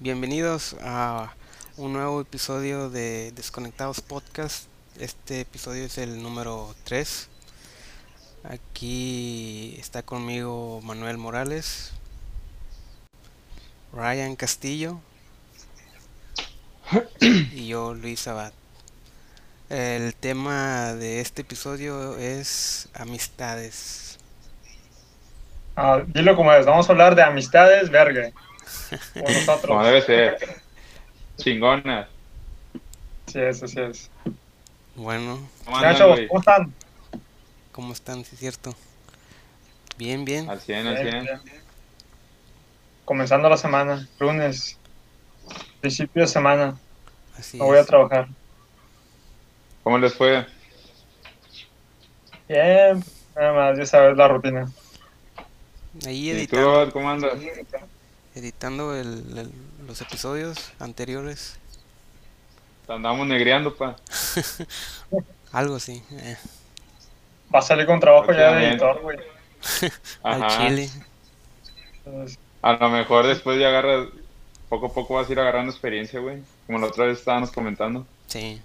bienvenidos a un nuevo episodio de Desconectados Podcast. Este episodio es el número 3. Aquí está conmigo Manuel Morales, Ryan Castillo y yo Luis Abad. El tema de este episodio es amistades. Ah, dilo como es, vamos a hablar de amistades, verga. Como nosotros. Como debe ser. Chingona. Sí es, así es. Bueno, ¿Cómo andan, güey? ¿cómo están? ¿cómo están? ¿Sí es cierto? Bien, bien. Al 100, al Bien, 100. bien. Comenzando la semana, lunes, principio de semana, Así no voy a trabajar. ¿Cómo les fue? Bien, nada más, ya sabes la rutina. Ahí ¿Y tú, editando, cómo andas? Editando el- el- los episodios anteriores. Te andamos negreando, pa. Algo así. eh, Va a salir con trabajo ya de editor, güey. al chile. A lo mejor después ya agarras, poco a poco vas a ir agarrando experiencia, güey. Como la otra vez estábamos comentando. Sí.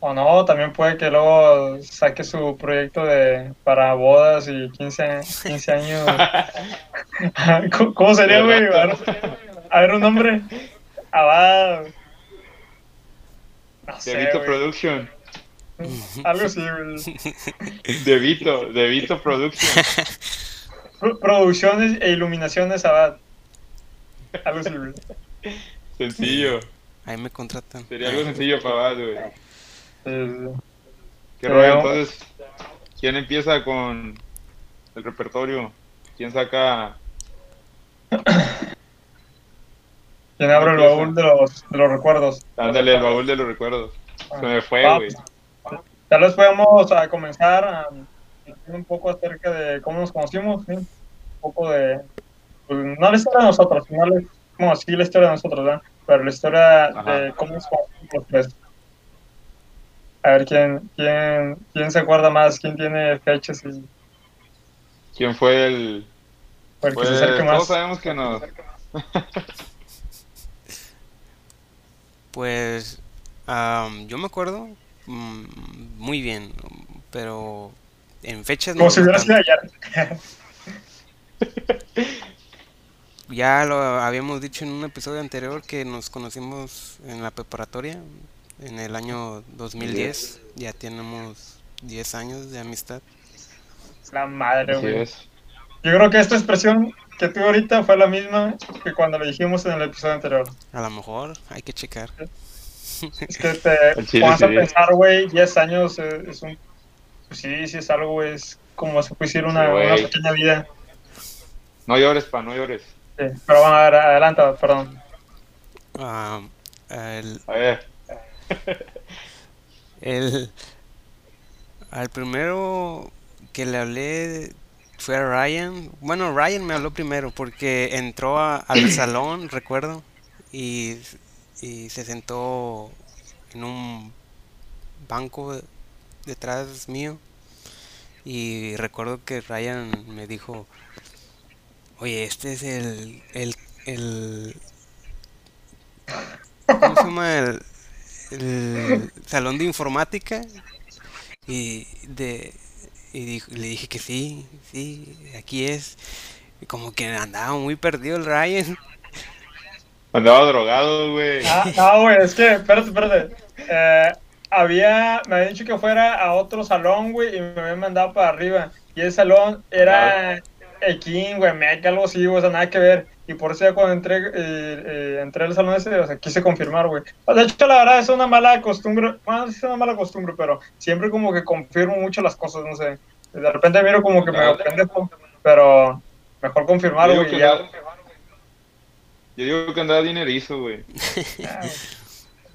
O no, también puede que luego saque su proyecto de para bodas y 15, 15 años. ¿Cómo- ¿Cómo sería, güey? A ver, un nombre. Abad. No sé, Devito. Production. Algo así, güey. Devito, Devito Production. Pro- Producciones e iluminaciones Abad. Algo así, güey. Sencillo. Ahí me contratan. Sería algo sencillo para Abad, güey. ¿Qué rollo? Entonces, ¿quién empieza con el repertorio? ¿Quién saca? ¿Quién abre el baúl de los, de los recuerdos? Ándale, el baúl de los recuerdos. Se me fue, güey. Tal vez podamos a comenzar a decir un poco acerca de cómo nos conocimos, ¿sí? un poco de, pues, no la historia de nosotros, sino la, bueno, sí la historia de nosotros, ¿verdad? pero la historia Ajá. de cómo nos conocimos los tres. A ver quién, quién, quién se acuerda más, quién tiene fechas y ¿Quién fue el...? para que Pues se acerque todos más. sabemos que nos... Pues am, yo me acuerdo mm, muy bien, pero en fechas no Como si no hubiera sido ayer. Ya lo habíamos dicho en un episodio anterior que nos conocimos en la preparatoria en el año 2010. Ya tenemos 10 años de amistad. La madre, güey. Yo creo que esta expresión que tuve ahorita fue la misma que cuando lo dijimos en el episodio anterior. A lo mejor hay que checar. Es que te chile, pones a pensar, güey, 10 años es un... Pues sí, sí es algo, güey, es como puede decir una, Sí, güey. una pequeña vida. No llores, pa, no llores. Sí, pero bueno, a ver, adelanta, perdón. El, A ver, el- al primero que le hablé fue a Ryan. Bueno, Ryan me habló primero porque entró a- al salón, recuerdo, y, y se sentó en un banco detrás mío. Y recuerdo que Ryan me dijo, oye, este es el, el, el, ¿cómo se llama? El, el salón de informática. Y, de, y dijo- le dije que sí, sí, aquí es. Y como que andaba muy perdido el Ryan. andaba drogado, güey. Ah, no, güey, es que, espérate, espérate. Eh, había, me habían dicho que fuera a otro salón, güey, y me habían mandado para arriba. Y el salón era el King, güey, Meca, algo así, güey, o sea, nada que ver. Y por eso ya cuando entré, eh, eh, entré al salón ese, o sea, quise confirmar, güey. De hecho, la verdad es una mala costumbre, bueno, es una mala costumbre, pero siempre como que confirmo mucho las cosas, no sé. De repente miro como que me pendejo, pero mejor confirmar, güey, ya. Yo digo que andaba dinerizo, güey. Ah,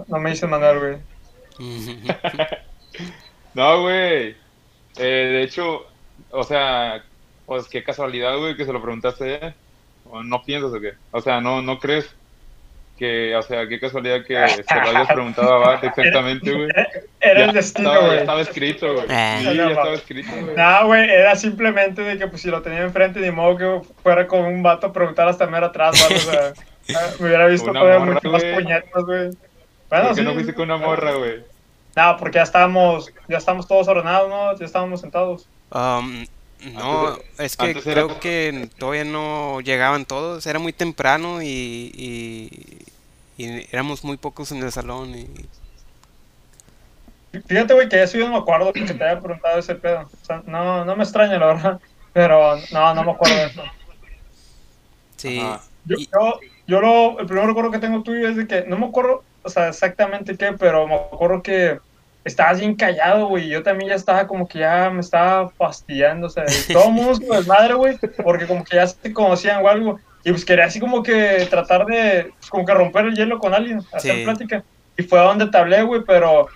No me hice mandar, güey. No, güey. Eh, de hecho, o sea, pues qué casualidad, güey, que se lo preguntaste ella. ¿O no piensas o qué? O sea, no, no crees que, o sea, qué casualidad que se lo hayas preguntado a Bart exactamente, güey. Era el destino, güey. estaba escrito, güey. Ah. Sí, ya estaba escrito, güey. No, güey, era simplemente de que pues si lo tenía enfrente, ni modo que fuera con un vato a preguntar hasta mero atrás, ¿vale? O sea, Ah, Me hubiera visto todavía mucho más puñetas, güey. ¿Por Bueno, qué sí. no fuiste con una morra, güey? No, porque ya estábamos, ya estábamos todos ordenados, ¿no? Ya estábamos sentados. Um, no, Antes es que era- creo que todavía no llegaban todos, era muy temprano y, y, y éramos muy pocos en el salón y Fíjate, güey, que eso yo no me acuerdo que te haya preguntado ese pedo. O sea, no, no me extraña, la verdad. Pero no, no me acuerdo de eso. sí. Yo, y- yo, yo lo, el primer recuerdo que tengo tuyo es de que, no me acuerdo, o sea, exactamente qué, pero me acuerdo que estabas bien callado, güey. Yo también ya estaba como que ya me estaba fastidiando, o sea, todo mundo su desmadre, güey, porque como que ya se conocían o algo. Y pues quería así como que tratar de, pues, como que romper el hielo con alguien, hacer Sí. plática. Y fue a donde te hablé, güey, pero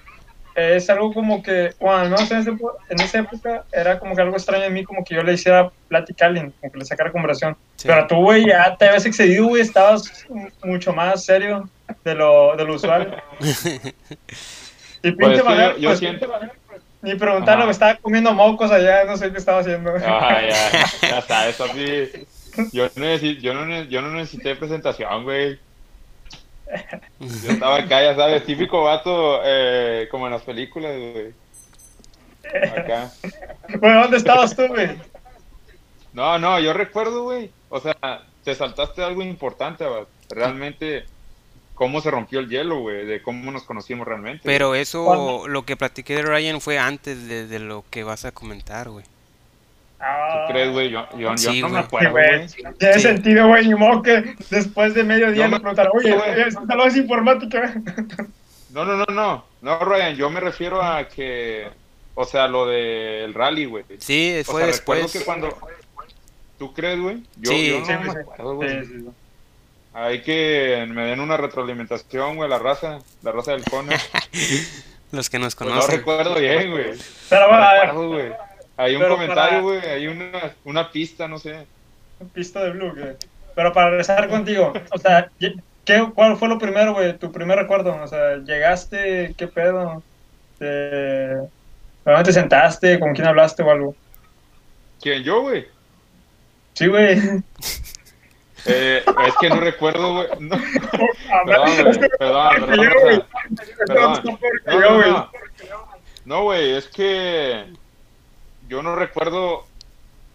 es algo como que, bueno, al menos en, ese po- en esa época era como que algo extraño en mí, como que yo le hiciera plática a alguien, como que le sacara conversación. sí. Pero tú, güey, ya te habías excedido, güey, estabas mucho más serio de lo, de lo usual. Y Pues pinche yo- yo pues, siento- ni preguntarle, Ajá. güey, estaba comiendo mocos allá, no sé qué estaba haciendo. Ah, ya, ya sabes, papi. Yo no, necesito, yo, no, ne- yo no necesité presentación, güey. Yo estaba acá, ya sabes, típico vato, eh, como en las películas, güey. Acá. Bueno, ¿dónde estabas tú, güey? No, no, yo recuerdo, güey. O sea, te saltaste algo importante. Realmente, cómo se rompió el hielo, güey, de cómo nos conocimos realmente. Pero eso, ¿Cuándo? lo que platiqué de Ryan fue antes de, de lo que vas a comentar, güey. Ah, ¿Tú crees, güey? Yo, yo, yo Sí, no me güey. Acuerdo, güey. Tiene Sí. sentido, güey, ni modo que después de medio día No, le me- preguntaron, oye, güey. oye, esta no es informática. No, no, no, no. No, Ryan, yo me refiero a que, o sea, lo del rally, güey. Sí, O fue sea, recuerdo después. que cuando... ¿Tú crees, güey? Yo, Sí. yo no Sí, me sí. acuerdo, güey. Hay que me den una retroalimentación, güey, la raza, la raza del cono. Los que nos Pues no conocen. recuerdo bien, güey. Pero No bueno, a ver, recuerdo, güey. Hay un Pero comentario, para- güey, hay una, una pista, no sé. pista de blue, güey. Pero para regresar contigo, o sea, ¿qué, ¿cuál fue lo primero, güey? Tu primer recuerdo, o sea, llegaste, ¿qué pedo? Te... ¿Dónde te sentaste? ¿Con quién hablaste o algo? ¿Quién, yo, güey? Sí, güey. Eh, es que no recuerdo, güey. No, Ah, perdón, güey, perdón, perdón, perdón. No güey. no. Es que yo no recuerdo,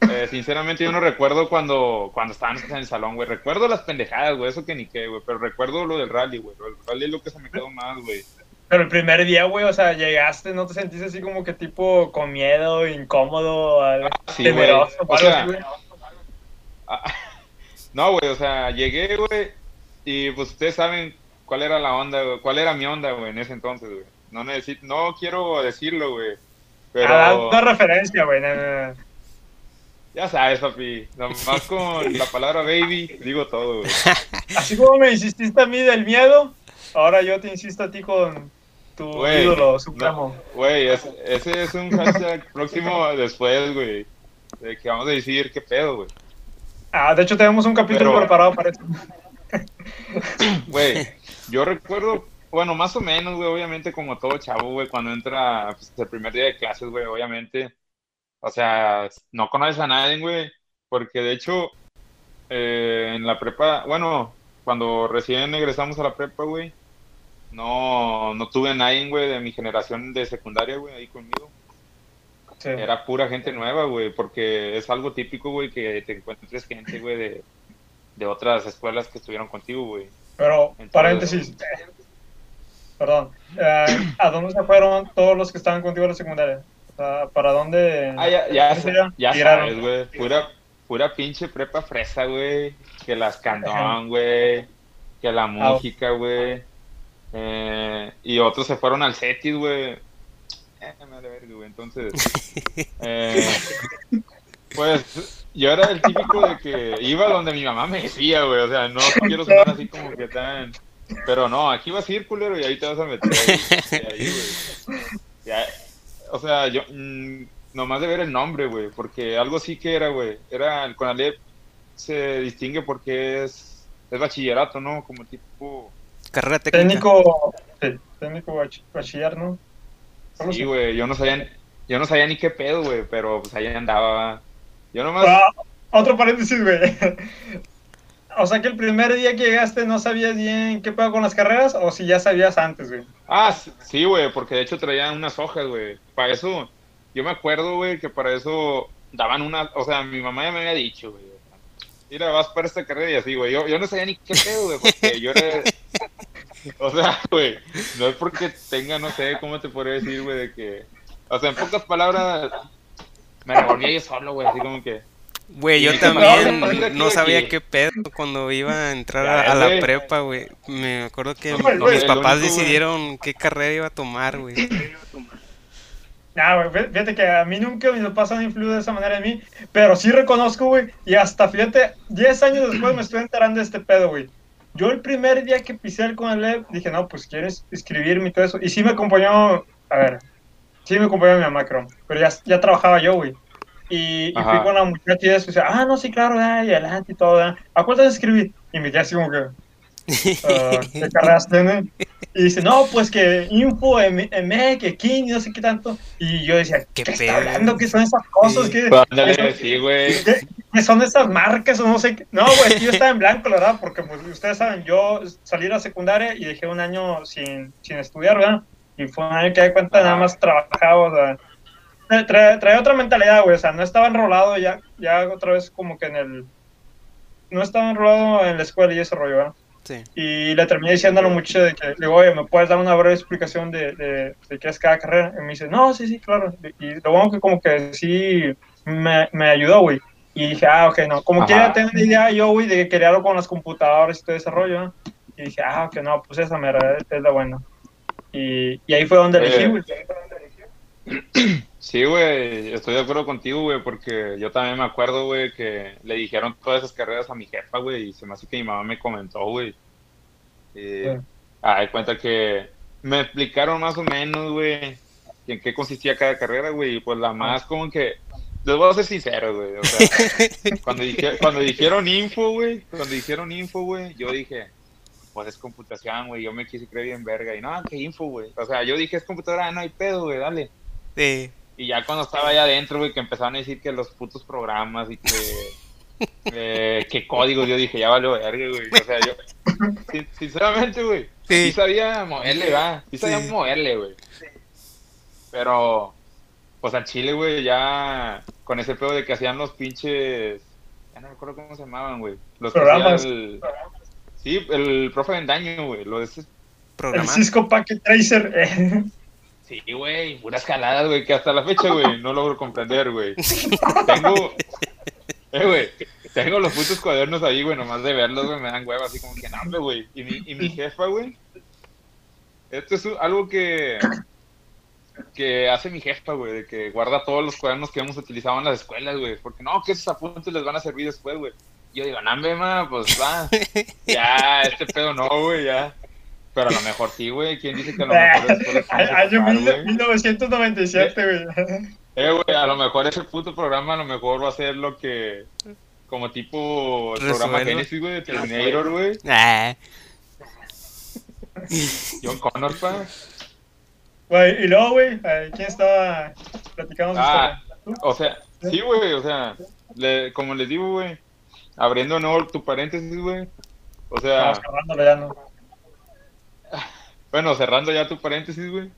eh, sinceramente yo no recuerdo cuando, cuando estábamos en el salón, güey. Recuerdo las pendejadas, güey, eso que ni qué, güey, pero recuerdo lo del rally, güey. Del rally es lo que se me quedó más, güey. Pero el primer día, güey, o sea, llegaste, ¿no te sentiste así como que tipo con miedo, incómodo, algo sí, temeroso o algo sea, así, güey? No, güey, o sea, llegué, güey, y pues ustedes saben cuál era la onda, güey, cuál era mi onda, güey, en ese entonces, güey. No necesito, no quiero decirlo, güey, pero... Ah, una referencia, güey. no, no, no. Ya sabes, papi. Nomás con la palabra baby digo todo, güey. Así como me insististe a mí del miedo, ahora yo te insisto a ti con tu Güey, ídolo supremo. Güey, es- ese es un hashtag próximo después, güey. De que vamos a decir qué pedo, güey. Ah, de hecho tenemos un capítulo Pero- preparado para eso. Güey, yo recuerdo, bueno, más o menos, güey, obviamente como todo chavo, güey, cuando entra pues, el primer día de clases, güey, obviamente. O sea, no conoces a nadie, güey. Porque de hecho, eh, en la prepa, bueno, cuando recién egresamos a la prepa, güey, no, no tuve a nadie, güey, de mi generación de secundaria, güey, ahí conmigo. Sí. Era pura gente nueva, güey, porque es algo típico, güey, que te encuentres gente, güey, de, de otras escuelas que estuvieron contigo, güey. Pero, Entonces- paréntesis. Perdón. Eh, ¿A dónde se fueron todos los que estaban contigo en la secundaria? O sea, ¿Para dónde? Ah, ya, ya, ¿Qué sería? ya sabes, güey. Pura, pura pinche prepa fresa, güey. Que las candón, güey. Que la música, güey. Eh, y otros se fueron al Cetis, güey. Eh, me vale verga, güey. Entonces, eh, pues yo era el típico de que iba donde mi mamá me decía, güey. O sea, no quiero sonar así como que tan. Pero no, aquí vas a ir, culero, y ahí te vas a meter. ahí, ahí, güey. Ya, o sea, yo. mm, nomás de ver el nombre, güey. Porque algo sí que era, güey. Era el Conalep se distingue porque es, es bachillerato, ¿no? Como tipo. Carrera técnica. Técnico, sí, técnico bach- bachiller, ¿no? Sí, güey. Yo no sabía. Yo no sabía ni qué pedo, güey. Pero pues ahí andaba. Yo nomás. Ah, otro paréntesis, güey. o sea que el primer día que llegaste no sabías bien qué pedo con las carreras o si ya sabías antes, güey. Ah, sí, güey, porque de hecho traían unas hojas, güey. Para eso, yo me acuerdo, güey, que para eso daban una, o sea, mi mamá ya me había dicho, güey. Mira, vas para esta carrera y así, güey. Yo, yo no sabía ni qué pedo, güey, porque yo era... O sea, güey, no es porque tenga, no sé, cómo te podría decir, güey, de que... O sea, en pocas palabras, me revolvía yo solo, güey, así como que... Güey, yo también No, no, no sabía aquí. qué pedo cuando iba a entrar Ya, a, a la prepa, güey. Me acuerdo que Güey, güey, mis papás único, güey. decidieron qué carrera iba a tomar, güey. Nah, güey, fíjate que a mí nunca mis papás han influido de esa manera en mí, pero sí reconozco, güey, y hasta fíjate, 10 años después me estoy enterando de este pedo, güey. Yo el primer día que pisé el Conalep dije, no, pues quieres escribirme y todo eso, y sí me acompañó, a ver, sí me acompañó mi mamá, creo, pero ya, ya trabajaba yo, güey. Y, y fui con la muchacha y eso, y decía, ah, no, sí, claro, ya, y adelante y todo, ya. ¿A cuántas escribí? Y me quedé así como que, ah, ¿qué carreras tiene? Y dice, no, pues que info, M, M, que king, no sé qué tanto. Y yo decía, ¿Qué ¿qué, está hablando? ¿Qué son esas cosas? Sí. ¿Qué, Pues, Ándale, qué- sí, güey. qué- qué son esas marcas o no sé qué? No, güey, yo estaba en blanco, la verdad, porque pues ustedes saben, yo salí de la secundaria y dejé un año sin, sin estudiar, ¿verdad? Y fue un año que de cuenta nada más trabajaba, o sea, tra- tra- traía otra mentalidad, güey, o sea, no estaba enrolado ya, ya otra vez como que en el... No estaba enrolado en la escuela y ese rollo, ¿verdad? Sí. Y le terminé diciéndolo mucho de que, le digo, oye, ¿me puedes dar una breve explicación de, de, de qué es cada carrera? Y me dice, no, sí, sí, claro. Y lo bueno que como que sí me, me ayudó, güey. Y dije, ah, ok, no. Como Ajá. que ya tenía una idea yo, güey, de que quería algo con las computadoras y todo ese rollo, ¿no? Y dije, ah, ok, no, pues esa mera es la buena. Y, y ahí fue donde elegí, Eh. güey. Sí, güey, estoy de acuerdo contigo, güey, porque yo también me acuerdo, güey, que le dijeron todas esas carreras a mi jefa, güey, y se me hace que mi mamá me comentó, güey. Sí. ah, de cuenta que me explicaron más o menos, güey, en qué consistía cada carrera, güey, y pues la más como que, les voy a ser sincero, güey, o sea, cuando, dije, cuando dijeron info, güey, cuando dijeron info, güey, yo dije, pues es computación, güey, yo me quise creer bien verga, y no, qué info, güey, o sea, yo dije, es computadora, no hay pedo, güey, dale. Sí. Y ya cuando estaba allá adentro, güey, que empezaron a decir que los putos programas y que, eh, que códigos, yo dije, ya valió verga, güey. O sea, yo, sin- sinceramente, güey, sí. Sí. sabía moverle, va, sí sabía Sí. moverle, güey. Pero, pues al chile, güey, ya con ese pedo de que hacían los pinches, ya no me acuerdo cómo se llamaban, güey. Los Programas. el- sí, el profe Vendaño, güey, lo de ese El. Cisco Packet Tracer. eh. Sí, güey, puras caladas, güey, que hasta la fecha, güey, no logro comprender, güey. Tengo, eh, güey, tengo los putos cuadernos ahí, güey, nomás de verlos, güey, me dan hueva, así como que, no, hombre, güey. Y mi, y mi jefa, güey, esto es algo que, que hace mi jefa, güey, de que guarda todos los cuadernos que hemos utilizado en las escuelas, güey, porque no, que esos apuntes les van a servir después, güey. Yo digo, no, hombre, ma, pues va, ya, este pedo no, güey, ya. Pero a lo mejor sí, güey, ¿quién dice que a lo mejor a Año ocupar, mil- güey? 1997, güey. Eh, güey, a lo mejor ese puto programa a lo mejor va a ser lo que... Como tipo el programa. Genesis, güey, de Terminator, güey. Ah, John Connor, pa. Güey, y luego, güey, eh, ¿quién estaba platicando Ah. O sea, sí, güey, o sea, le- como les digo, güey, abriendo nuevo tu paréntesis, güey. O sea, cerrándolo ya, ¿no? Bueno, cerrando ya tu paréntesis, güey.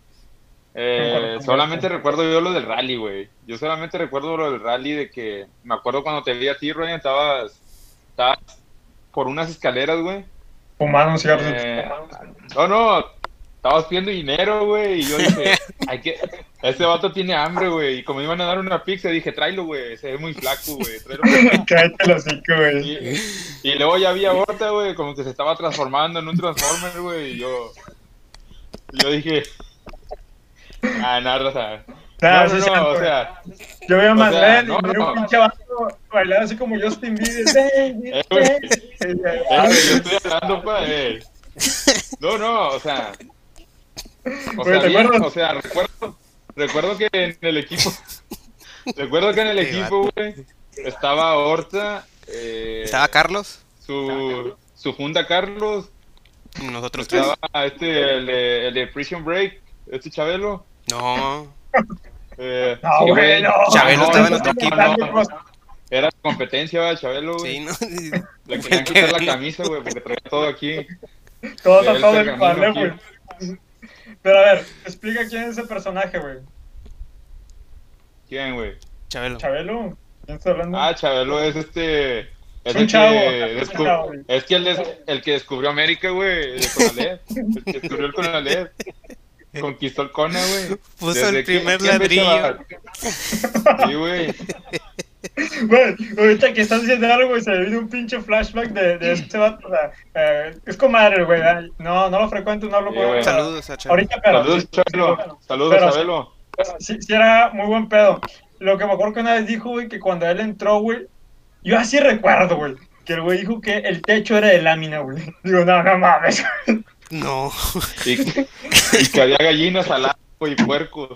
Eh, solamente recuerdo yo lo del rally, güey. Yo solamente recuerdo lo del rally de que me acuerdo cuando te vi a ti, Ryan, estabas, estabas por unas escaleras, güey. Fumando un cigarro. Eh, no, no, estabas pidiendo dinero, güey, y yo dije, hay que, este vato tiene hambre, güey, y como iban a dar una pizza, dije, tráelo, güey, se ve muy flaco, güey, tráelo. Cállate los cinco, güey. Y, y luego ya vi a Horta, güey, como que se estaba transformando en un Transformer, güey, y yo, yo dije, ah, nada, o sea, Nah, no, o güey. sea, Yo veo a o Manuel sea, y no, veo no. un pinche vato bailar así como Justin Bieber. Eh. Eh, Ah, güey, yo estoy hablando, pa, eh. No, no, o sea. O sea, o sea, recuerdo, recuerdo que en el equipo, recuerdo que en el equipo, güey, estaba Horta, eh, ¿Estaba Carlos? su, su funda Carlos, Nosotros tres. estaba este, el de, el de Prison Break, este Chabelo, No. eh, No, sí, güey, no. Chabelo no, estaba en otro no, equipo. no, no, Era competencia, ¿verdad, Chabelo, güey. Sí, ¿no? Le querían quitar la camisa, güey, porque traía todo aquí. Todo El tratado de pergamino vale, aquí. güey. Pero a ver, explica quién es ese personaje, güey. ¿Quién, güey? Chabelo. Chabelo. ¿Quién está hablando? Ah, Chabelo es este. Es un el chavo, que es un descu- chavo, güey. Es que el, des- el que descubrió América, güey, de Conalep. El que descubrió el Conalep. Conquistó el Cona, güey. Puso Desde el que- primer ¿quién ve, ladrillo. Sí, güey. Güey, ahorita que estás diciendo algo, güey, se me vino un pinche flashback de, de ese vato. o sea, eh, es comadre, güey. No, no lo frecuento, no hablo Sí, con él. güey. Saludos a Chabelo. Ahorita, pero. Saludos, Chabelo. Saludos, Pero- Chabelo. Sí, sí era muy buen pedo. Lo que me acuerdo que una vez dijo, güey, que cuando él entró, güey, yo así recuerdo, güey, que el güey dijo que el techo era de lámina, güey. Digo, no, no mames. No. Y, y que había gallinas al lado, y puercos.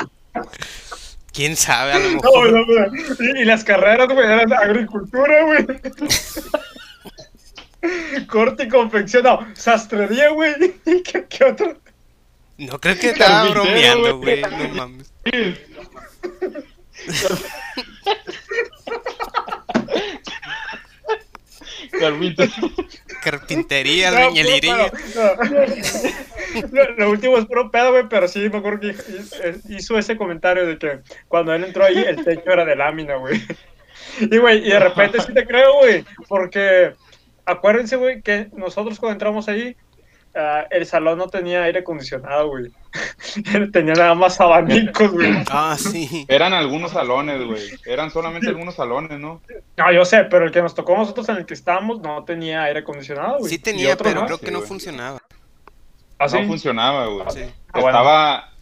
¿Quién sabe? A lo No, mejor. no, güey. Y, y las carreras, güey, eran agricultura, güey. Corte y confección, no, sastrería, güey. ¿Y ¿Qué, qué otro? No creo que estaba bromeando, güey. güey. No mames. Carmita. Carpintería, No, albañilería. pero- no. Lo, lo último es puro pedo, güey, pero sí me acuerdo que hizo- hizo ese comentario de que cuando él entró ahí el techo era de lámina, güey. Y, güey, y de repente sí te creo, güey, porque acuérdense, güey, que nosotros cuando entramos ahí, ah, el salón no tenía aire acondicionado, güey. tenía nada más abanicos, güey. Ah, sí. Eran algunos salones, güey. Eran solamente algunos salones, ¿no? No, yo sé, pero el que nos tocó a nosotros en el que estábamos no tenía aire acondicionado, güey. Sí tenía, pero más. creo que Sí, no güey. funcionaba. ¿Ah, sí? No funcionaba, güey. Ah. Estaba,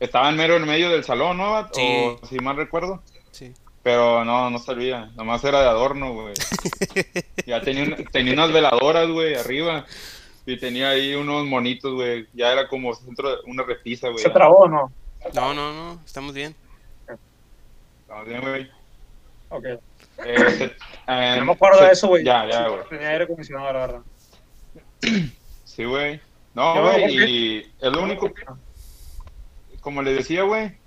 estaba en mero en medio del salón, ¿no? Bat? Sí. O si mal recuerdo. sí. Pero no, no servía. Nomás era de adorno, güey. Ya tenía, tenía unas veladoras, güey, arriba. Y tenía ahí unos monitos, güey. Ya era como centro de una repisa, güey. ¿Se trabó o no? No, no, no. Estamos bien. Estamos bien, güey. Ok. Eh, se- eh, No me acuerdo se- de eso, güey. Ya, ya, güey. Tenía aire acondicionado, la verdad. Sí, güey. No, güey, y es lo único, como le decía, güey,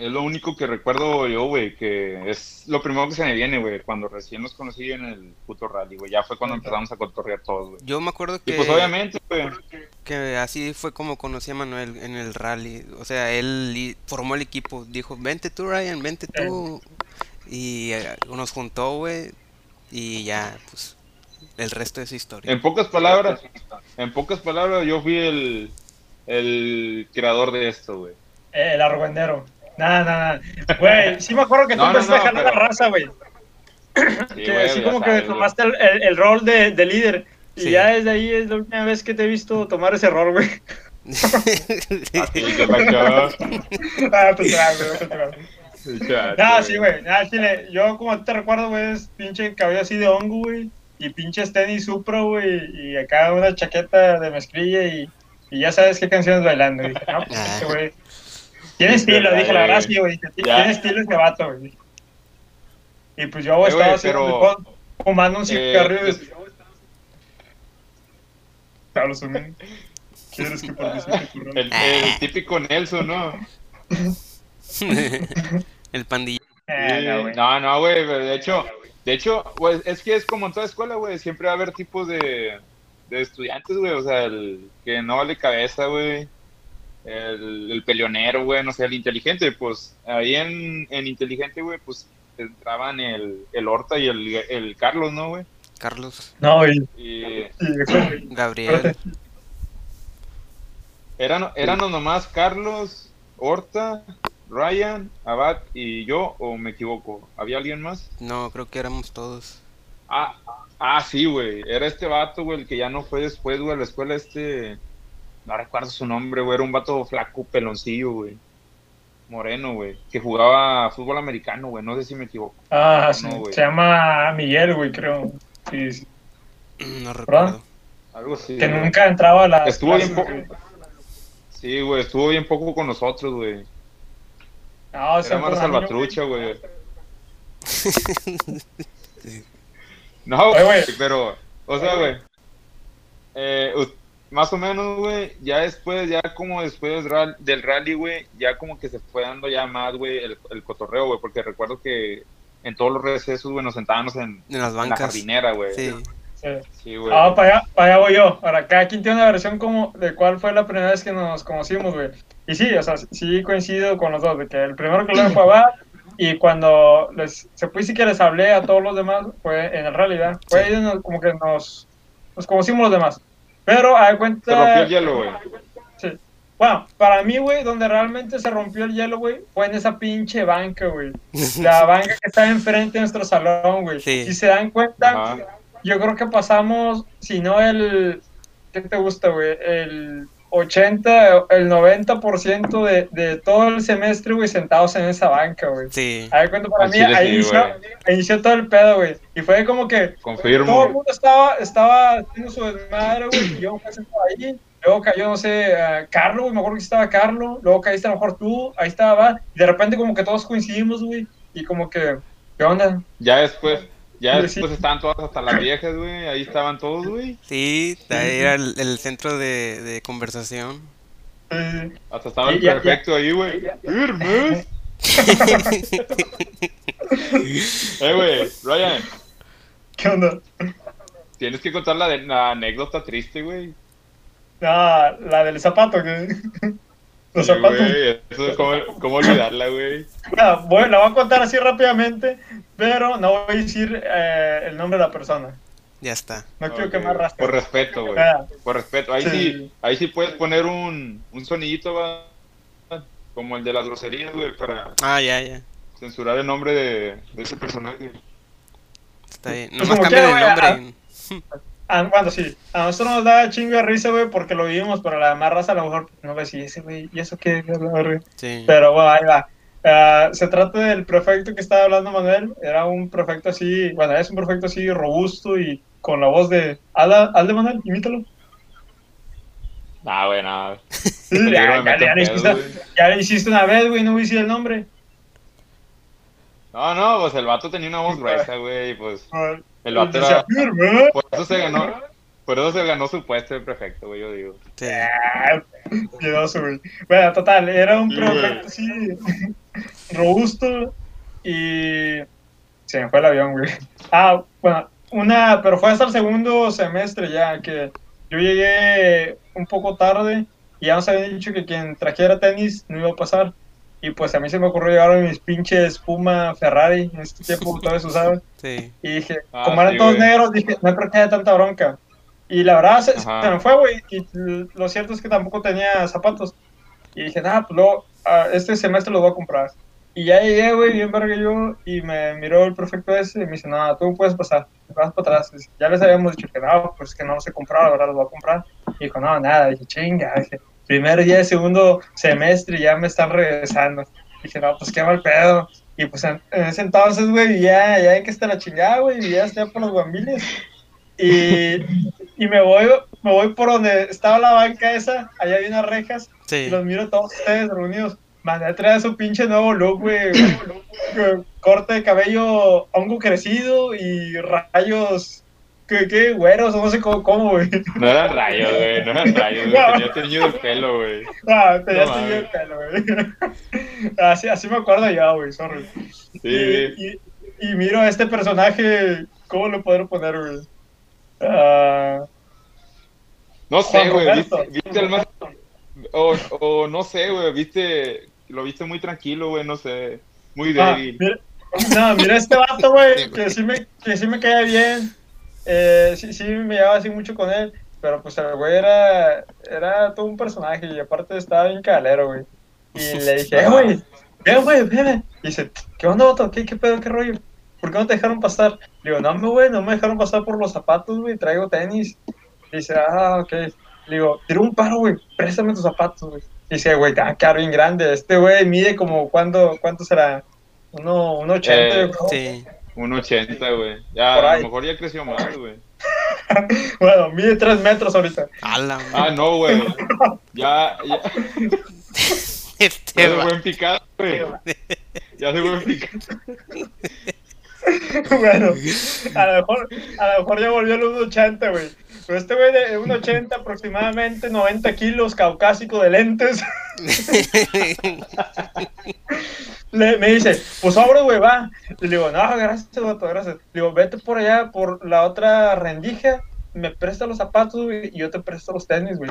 es lo único que recuerdo yo, güey, que es lo primero que se me viene, güey, cuando recién los conocí en el puto rally, güey, ya fue cuando empezamos a cotorrear todos, güey. Yo me acuerdo Y que, pues obviamente, güey, que así fue como conocí a Manuel en el rally. O sea, él formó el equipo. Dijo, vente tú, Ryan, vente tú. Y eh, nos juntó, güey. Y ya, pues, el resto es historia. en pocas palabras, en pocas palabras, yo fui el, el creador de esto, güey. Eh, el argüendero. Nada, nada. Güey, sí me acuerdo que tú No, no, empezaste a no, jalar pero- la raza, güey. Sí, que güey, como que sabes, güey. tomaste el, el- el rol de, de líder. Y Sí. ya desde ahí es la última vez que te he visto tomar ese rol, güey. Así que ah, te trago, güey, te trago. Chato, Nada, sí, güey. Nada, chile. Yo, como te recuerdo, güey, es pinche cabello así de hongo, güey. Y pinches tenis Supro, güey. Y acá una chaqueta de mezclilla y, y ya sabes qué canciones bailando. Y dije, no, pues Ah. este güey. Tiene estilo, dije la verdad, sí, güey. Tiene estilo ese vato, güey. Y pues yo Eh, estaba güey, fumando un cigarrillo. Eh, de- Carlos, ¿quieres que participe? El, el típico Nelson, ¿no? el pandilla. Eh, no, güey. No, no, güey, de hecho, de hecho, pues es que es como en toda escuela, güey, siempre va a haber tipos de, de estudiantes, güey, o sea, el que no vale cabeza, güey, el, el peleonero, güey, no sé, el inteligente, pues ahí en, en inteligente, güey, pues entraban el, el Horta y el, el Carlos, ¿no, güey? Carlos, No, Y- Gabriel. eran, eran nomás Carlos, Horta, Ryan, Abad y yo, o me equivoco, ¿había alguien más? No, creo que éramos todos. Ah, ah, sí, güey. Era este vato, güey, el que ya no fue después, güey, a la escuela este. No recuerdo su nombre, güey. Era un vato flaco, peloncillo, güey. Moreno, güey. Que jugaba fútbol americano, güey. No sé si me equivoco. Ah, No, sí, se llama Miguel, güey, creo. Sí, sí. No recuerdo. Algo así. Que nunca entraba a la. Estuvo bien poco. Sí, güey. Estuvo bien poco con nosotros, güey. No, Era más niño, salvatrucha, güey. No, güey. pero, o sea, güey, eh, más o menos, güey, ya después, ya como después del ral- del rally, güey, ya como que se fue dando ya más, güey, el, el cotorreo, güey, porque recuerdo que en todos los recesos, güey, nos sentábamos en, En las en la bancas. jardinera, güey. Sí. Sí. Sí, güey. Ah, para allá, para allá voy yo. Ahora, cada quien tiene una versión como de cuál fue la primera vez que nos conocimos, güey. Y sí, o sea, sí coincido con los dos, de que el primero que lo fue a Bar, y cuando les, se fue sí que les hablé a todos los demás, fue en realidad, fue ahí donde como que nos, nos conocimos los demás. Pero, a Se cuenta... rompió el hielo, güey. Sí. Bueno, para mí, güey, donde realmente se rompió el hielo, güey, fue en esa pinche banca, güey. La banca que está enfrente de nuestro salón, güey. Sí. Si se dan cuenta, Ajá. yo creo que pasamos, si no el, ¿qué te gusta, güey? El 80, el 90% de, de todo el semestre, güey, sentados en esa banca, güey. Sí. A ver, cuento para mí, ahí sí, inició, inició todo el pedo, güey. Y fue como que Confirmo. todo el mundo estaba, estaba haciendo su desmadre, güey, y yo me sentado ahí. Luego cayó, no sé, eh, Carlos, güey, me acuerdo que estaba Carlos. Luego caíste a lo mejor tú, ahí estaba, va. Y de repente como que todos coincidimos, güey. Y como que, ¿qué onda? Ya después, ya después estaban todas hasta las viejas, güey. Ahí estaban todos, güey. Sí, ahí era el, el centro de, de conversación. Eh, Hasta estaba el ya- perfecto ahí, güey. Hermes. Eh, güey, Ryan, ¿Qué onda? tienes que contar la, de- la anécdota triste, güey. Ah, la del zapato, que... Los Sí, zapatos. güey, eso, ¿cómo, ¿cómo olvidarla, güey? Bueno, la voy a contar así rápidamente, pero no voy a decir eh, el nombre de la persona. Ya está. No quiero Ok, quemar rastro. Por respeto, güey. Ah, Por respeto. Ahí Sí. sí, ahí sí puedes poner un, un sonidito, va. Como el de las groserías, güey, para Ah, ya, ya. censurar el nombre de, de ese personaje. Está bien. Pues Nomás como cambia de quiera, güey, nombre. Ah, bueno, sí. A nosotros nos da chingo de risa, güey, porque lo vivimos, pero la demás raza a lo mejor no a decir, ese güey, ¿y eso qué? La verga". Sí. Pero bueno, ahí va. Ah, se trata del prefecto que estaba hablando Manuel. Era un prefecto así, bueno, es un prefecto así robusto y con la voz de. Hazla, hazle Manuel, imítalo. Nah, güey, nada. Sí, Peligro ya, ya, hiciste, güey. ya le hiciste una vez, güey, no voy a decir el nombre. No, no, pues el vato tenía una voz gruesa, güey, pues el vato Decía, era... "Firme". Por eso se ganó, por eso se ganó su puesto de prefecto, güey, yo digo. Sí. Ah, Miedoso, güey. Bueno, total, era un Sí, prefecto así robusto y se me fue el avión, güey. Ah, bueno, una, pero fue hasta el segundo semestre ya que yo llegué un poco tarde y ya nos habían dicho que quien trajera tenis no iba a pasar. Y pues a mí se me ocurrió llevar mis pinches Puma Ferrari, en este tiempo todavía se usaban. Sí. Y dije, Ah, como eran sí, todos güey. negros, dije, no creo que haya tanta bronca. Y la verdad se, se me fue, güey. Y lo cierto es que tampoco tenía zapatos. Y dije, nada, pues luego, ah, este semestre los voy a comprar. Y ya llegué, güey, bien verga yo. Y me miró el prefecto ese y me dice, nada, tú puedes pasar. Vas para atrás. Dice, Ya les habíamos dicho que no, pues que no los he comprado, la verdad los voy a comprar. Y dijo, no, nada. Dije, chinga. Dije, primer día de segundo semestre y ya me están regresando. Dije, no, pues qué mal pedo. Y pues en, en ese entonces, güey, ya, ya hay que estar a chingar, güey, y ya estoy por los guambiles. Y, y me voy, me voy por donde estaba la banca esa, allá hay unas rejas, y Sí. los miro todos ustedes reunidos. Mandé traer su pinche nuevo look, güey. nuevo look, güey, Corte de cabello, hongo crecido y rayos, ¿qué, qué? Güeros, no sé cómo, cómo, güey. No eran rayos, güey, no eran rayos, güey, tenía teñido el pelo, güey. Ah, te ya No bien mames. pelo, güey. Así, así me acuerdo yo, güey, sorry. Sí, y, y, y miro a este personaje, ¿cómo lo podré poner, güey? Ah, No sé, güey, viste, viste al más... O, o no sé, güey, viste... Lo viste muy tranquilo, güey, no sé. Muy ah, débil. mira, no, mira este vato, güey, que sí me, que sí me caía bien. Eh, sí, sí me llevaba así mucho con él. Pero pues el güey era, era todo un personaje y aparte estaba bien calero, güey. Y le dije, eh, güey, ven, güey, ven. Y dice, ¿qué onda, vato? ¿Qué, qué pedo, qué rollo? ¿Por qué no te dejaron pasar? Le digo, no, me, güey, no me dejaron pasar por los zapatos, güey, traigo tenis. Y dice, ah, ok. Le digo, tira un paro, güey, préstame tus zapatos, güey. Y dice, güey, te van a quedar bien grande. Este güey mide como, ¿cuánto, cuánto será? Uno, uno ochenta, Eh, yo creo. Sí. Un 80, güey. Ya, Por a ahí. lo mejor ya creció más, güey. Bueno, mide tres metros ahorita. Ala, Ah, no, güey. Ya, ya, Este ya se va. fue en picado, güey. Ya se fue en picado. bueno, a lo mejor, a lo mejor ya volvió al 1.80, güey. Pero este güey de 1.80, aproximadamente 90 kilos, caucásico de lentes. le- me dice, pues sobre, güey, va. Y le digo, no, gracias, vato, gracias. Le digo, vete por allá, por la otra rendija, me presta los zapatos, güey, y yo te presto los tenis, güey.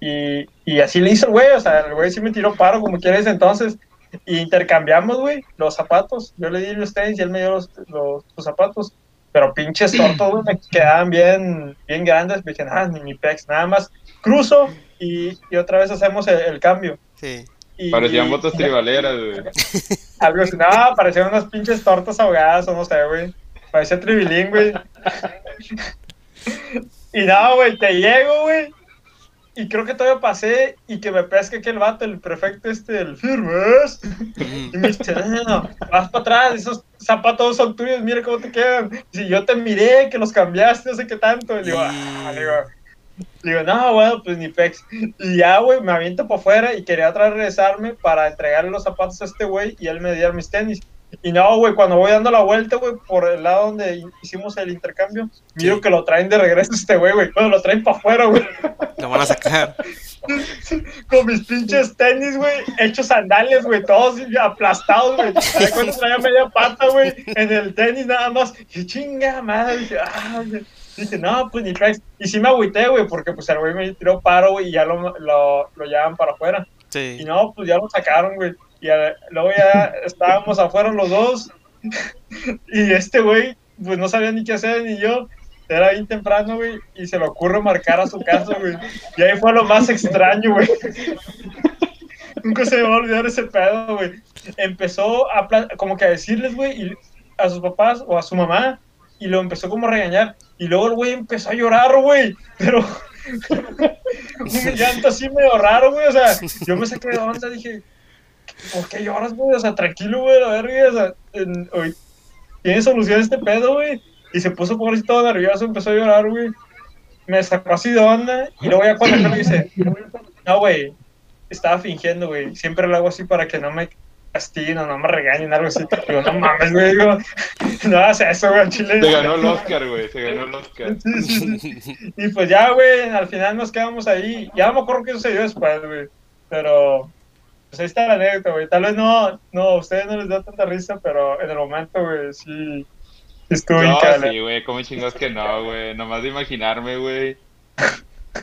Y, y así le hizo el güey, o sea, el güey sí me tiró paro, como quieres entonces. Y intercambiamos, güey, los zapatos. Yo le di los tenis y él me dio los, los, los zapatos. Pero pinches tortos, güey, me quedaban bien, bien grandes. Me dije, ah, ni mi pex, nada más cruzo y, y otra vez hacemos el, el cambio. Sí. Y, Parecían botas y- tribaleras, güey. algo así, no, parecían unas pinches tortas ahogadas o no sé, güey. Parecía tribilín, güey. y no, güey, te llego, güey. Y creo que todavía pasé y que me pesca aquel vato, el prefecto este, el firmes. Y me dice, no, vas para atrás, esos zapatos son tuyos, mira cómo te quedan. Si yo te miré, que los cambiaste, no sé qué tanto. Y digo, ah, digo, no, bueno, pues ni pex. Y ya, güey, me aviento para afuera y quería otra regresarme para entregarle los zapatos a este güey y él me diera mis tenis. Y no, güey, cuando voy dando la vuelta, güey, por el lado donde hicimos el intercambio, miro Sí. que lo traen de regreso este güey, güey. Bueno, lo traen para afuera, güey. Lo van a sacar. Con mis pinches tenis, güey, hechos sandalias, güey, todos aplastados, güey. Me cuenta traía media pata, güey, en el tenis nada más. Y chinga madre, dije, ah, güey. Dije, no, pues ni traes. Y sí me agüité, güey, porque pues el güey me tiró paro, güey, y ya lo, lo, lo llevan para afuera. Sí. Y no, pues ya lo sacaron, güey. Y eh, luego ya estábamos afuera los dos. y este güey, pues no sabía ni qué hacer, ni yo. Era bien temprano, güey, y se le ocurre marcar a su casa, güey. Y ahí fue lo más extraño, güey. Nunca se me va a olvidar ese pedo, güey. Empezó a como que a decirles, güey, a sus papás o a su mamá, y lo empezó como a regañar. Y luego el güey empezó a llorar, güey. Pero un llanto así medio raro, güey. O sea, yo me saqué de onda, dije, ¿por qué lloras, güey? O sea, tranquilo, güey, la verga. O sea, en- oye, tiene solución este pedo, güey. Y se puso por todo nervioso, empezó a llorar, güey. Me sacó así de onda. Y luego ya cuando me dice, no, güey, estaba fingiendo, güey. Siempre lo hago así para que no me castiguen o no me regañen, algo así. Digo, no mames, güey. Digo, no hagas eso, güey, Chile. Se ganó el Oscar, güey. Se ganó el Oscar. Sí, sí, sí. Y pues ya, güey, al final nos quedamos ahí. Ya no me acuerdo qué sucedió después, güey. Pero, pues ahí está la anécdota, güey. Tal vez no, no, a ustedes no les da tanta risa, pero en el momento, güey, sí, estuvo No, increíble. sí, güey. ¿Cómo chingados que no, güey? Nomás de imaginarme, güey.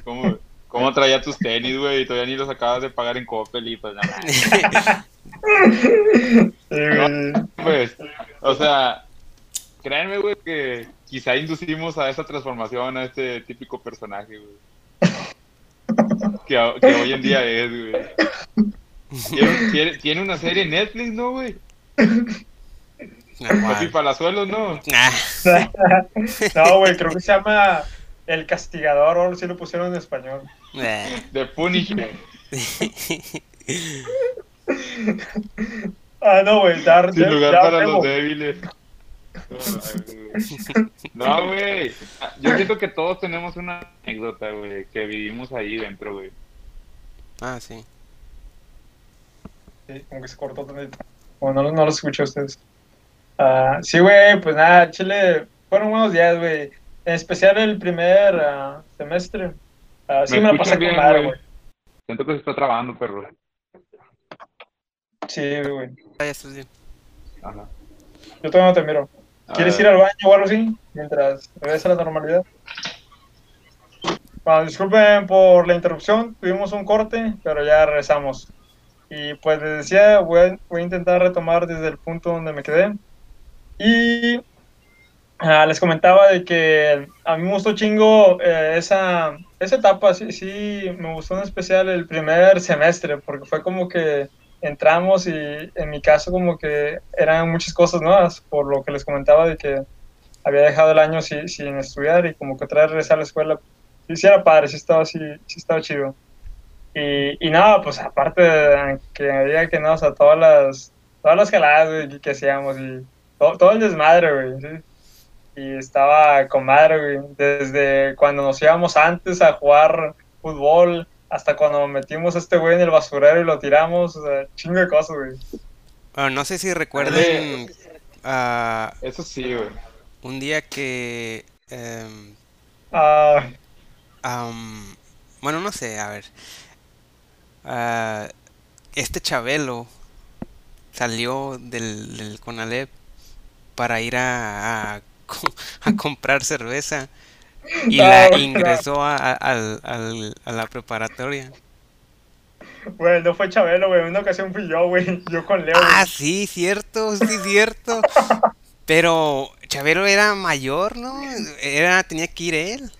¿Cómo, cómo traía tus tenis, güey? Y todavía ni los acabas de pagar en Coppel y pues nada. Sí, güey. Pues, o sea, créanme, güey, que quizá inducimos a esa transformación a este típico personaje, güey. Que hoy en día es, güey. Tiene, una serie en Netflix, ¿no, güey? Ah, Así guau. palazuelos, ¿no? Ah, No, güey, creo que se llama El Castigador, o si lo pusieron en español. eh. The Punisher. Ah, no, güey, dar Sin lugar para los débiles. No, güey. Yo siento que todos tenemos una anécdota, güey, que vivimos ahí dentro, güey. Ah, sí. Sí, como que se cortó tantito. O no, no los escuché a ustedes. Ah, sí, güey, pues nada, Chile, fueron buenos días, güey. En especial el primer ah, semestre. Ah, sí, ¿Me me, la pasé bien, madre, güey? Siento que se está trabajando, perro. Sí, güey. Ah, ya estás bien. Ajá. Yo todavía no te miro. ¿Quieres ir al baño o algo así? Mientras regresa a la normalidad. Bueno, disculpen por la interrupción, tuvimos un corte, pero ya regresamos. Y pues les decía, voy a, voy a intentar retomar desde el punto donde me quedé. Y ah, les comentaba de que a mí me gustó chingo eh, esa, esa etapa, sí, sí, me gustó en especial el primer semestre, porque fue como que entramos y en mi caso como que eran muchas cosas nuevas, por lo que les comentaba de que había dejado el año sin, sin estudiar y como que otra vez regresar a la escuela, sí, sí era padre, sí estaba, sí, sí estaba chido. Y, y nada, pues aparte de que había que no, o sea, todas las, todas las jaladas güey, que hacíamos y todo, todo el desmadre, güey, ¿sí? Y estaba con madre, güey, desde cuando nos íbamos antes a jugar fútbol hasta cuando metimos a este güey en el basurero y lo tiramos, o sea, chingo de cosas, güey. Bueno, no sé si recuerden ah, Eso sí, güey. un día que... am, bueno, no sé, a ver. Ah, este Chabelo salió del, del Conalep para ir a, a, a comprar cerveza y No, la ingresó a, a- a la preparatoria. Güey, no fue Chabelo, güey. En una ocasión fui yo, güey. Yo con Leo. Ah, sí, cierto, sí, cierto. Pero Chavero era mayor, ¿no? Era, tenía que ir él.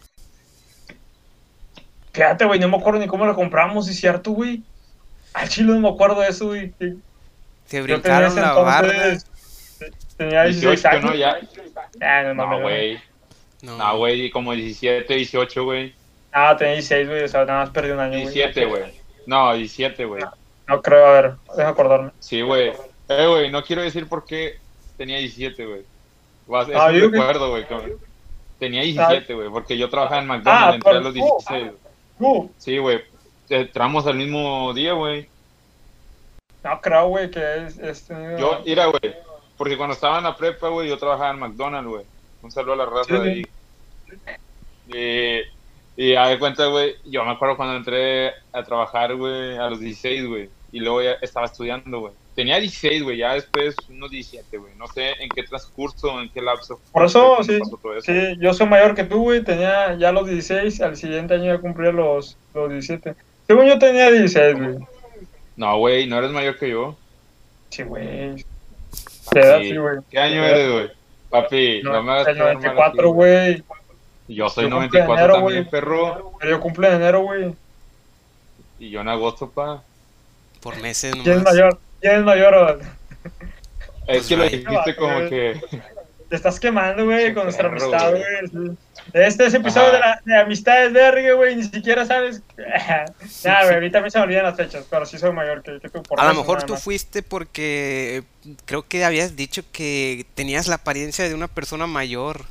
Fíjate, güey, no me acuerdo ni cómo lo compramos, es cierto, güey. Al chile no me acuerdo de eso, güey. Se brincaron la barda. entonces. Tenía 16 18, años. ¿no? Ya. Ah, no, No, güey. No, No, güey, como 17, 18, güey. Ah, tenía 16, güey. O sea, nada más perdí un año, güey. 17, güey. No, 17, güey. No creo, a ver, deja acordarme. Sí, güey. Eh, güey, no quiero decir por qué tenía 17, güey. Va- Es Ah, un recuerdo, güey. Tenía 17, güey, porque yo trabajaba en Ah, McDonald's, entré a los 16. Uh, Sí, güey. Entramos al mismo día, güey. no creo, güey, que es. es tenido- Yo, mira, güey. Porque cuando estaba en la prepa, güey, yo trabajaba en McDonald's, güey. Un saludo a la raza Sí, de ahí. Y, y a ver cuenta, güey, yo me acuerdo cuando entré a trabajar, güey, a los 16, güey. Y luego ya estaba estudiando, güey. Tenía 16, güey, ya después unos 17, güey. No sé en qué transcurso, en qué lapso. Por eso, sí, eso. sí, yo soy mayor que tú, güey. Tenía ya los 16. Al siguiente año ya cumplía los, los 17. Según yo tenía 16, güey. No, güey, no eres mayor que yo. Sí, güey. ¿Qué edad, Sí. sí, güey? ¿Qué año eres, güey? Papi, no, me hagas el quedar mal 94, aquí, güey. Yo soy Yo cumple 94 enero, también, güey. perro. Pero yo cumplo en enero, güey. Y yo en agosto, pa. por meses ¿Quién es nomás. mayor? ¿Quién es mayor? o- Es Pues que lo vaya. dijiste como que... Te estás quemando, güey, con nuestra Perro, amistad, güey. Este es episodio de, la, de amistades verga, güey. Ni siquiera sabes. Nada, güey, ahorita a mí se me olvidan las fechas, pero sí soy mayor que, que tú. por A lo mejor tú más. fuiste porque creo que habías dicho que tenías la apariencia de una persona mayor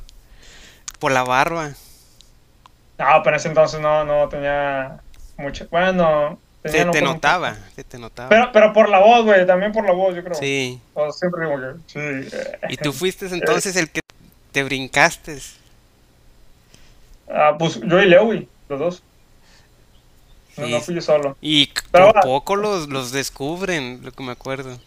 por la barba. No, pero en ese entonces no, no tenía mucho. Bueno, Se te notaba, se te notaba. Pero, pero por la voz, güey, también por la voz, yo creo. Sí. O siempre digo que sí. eh. Y tú fuiste entonces el que te brincaste. Ah, pues yo y Leo, güey, los dos. No, Sí. no fui yo solo. Y Pero poco los, los descubren, lo que me acuerdo.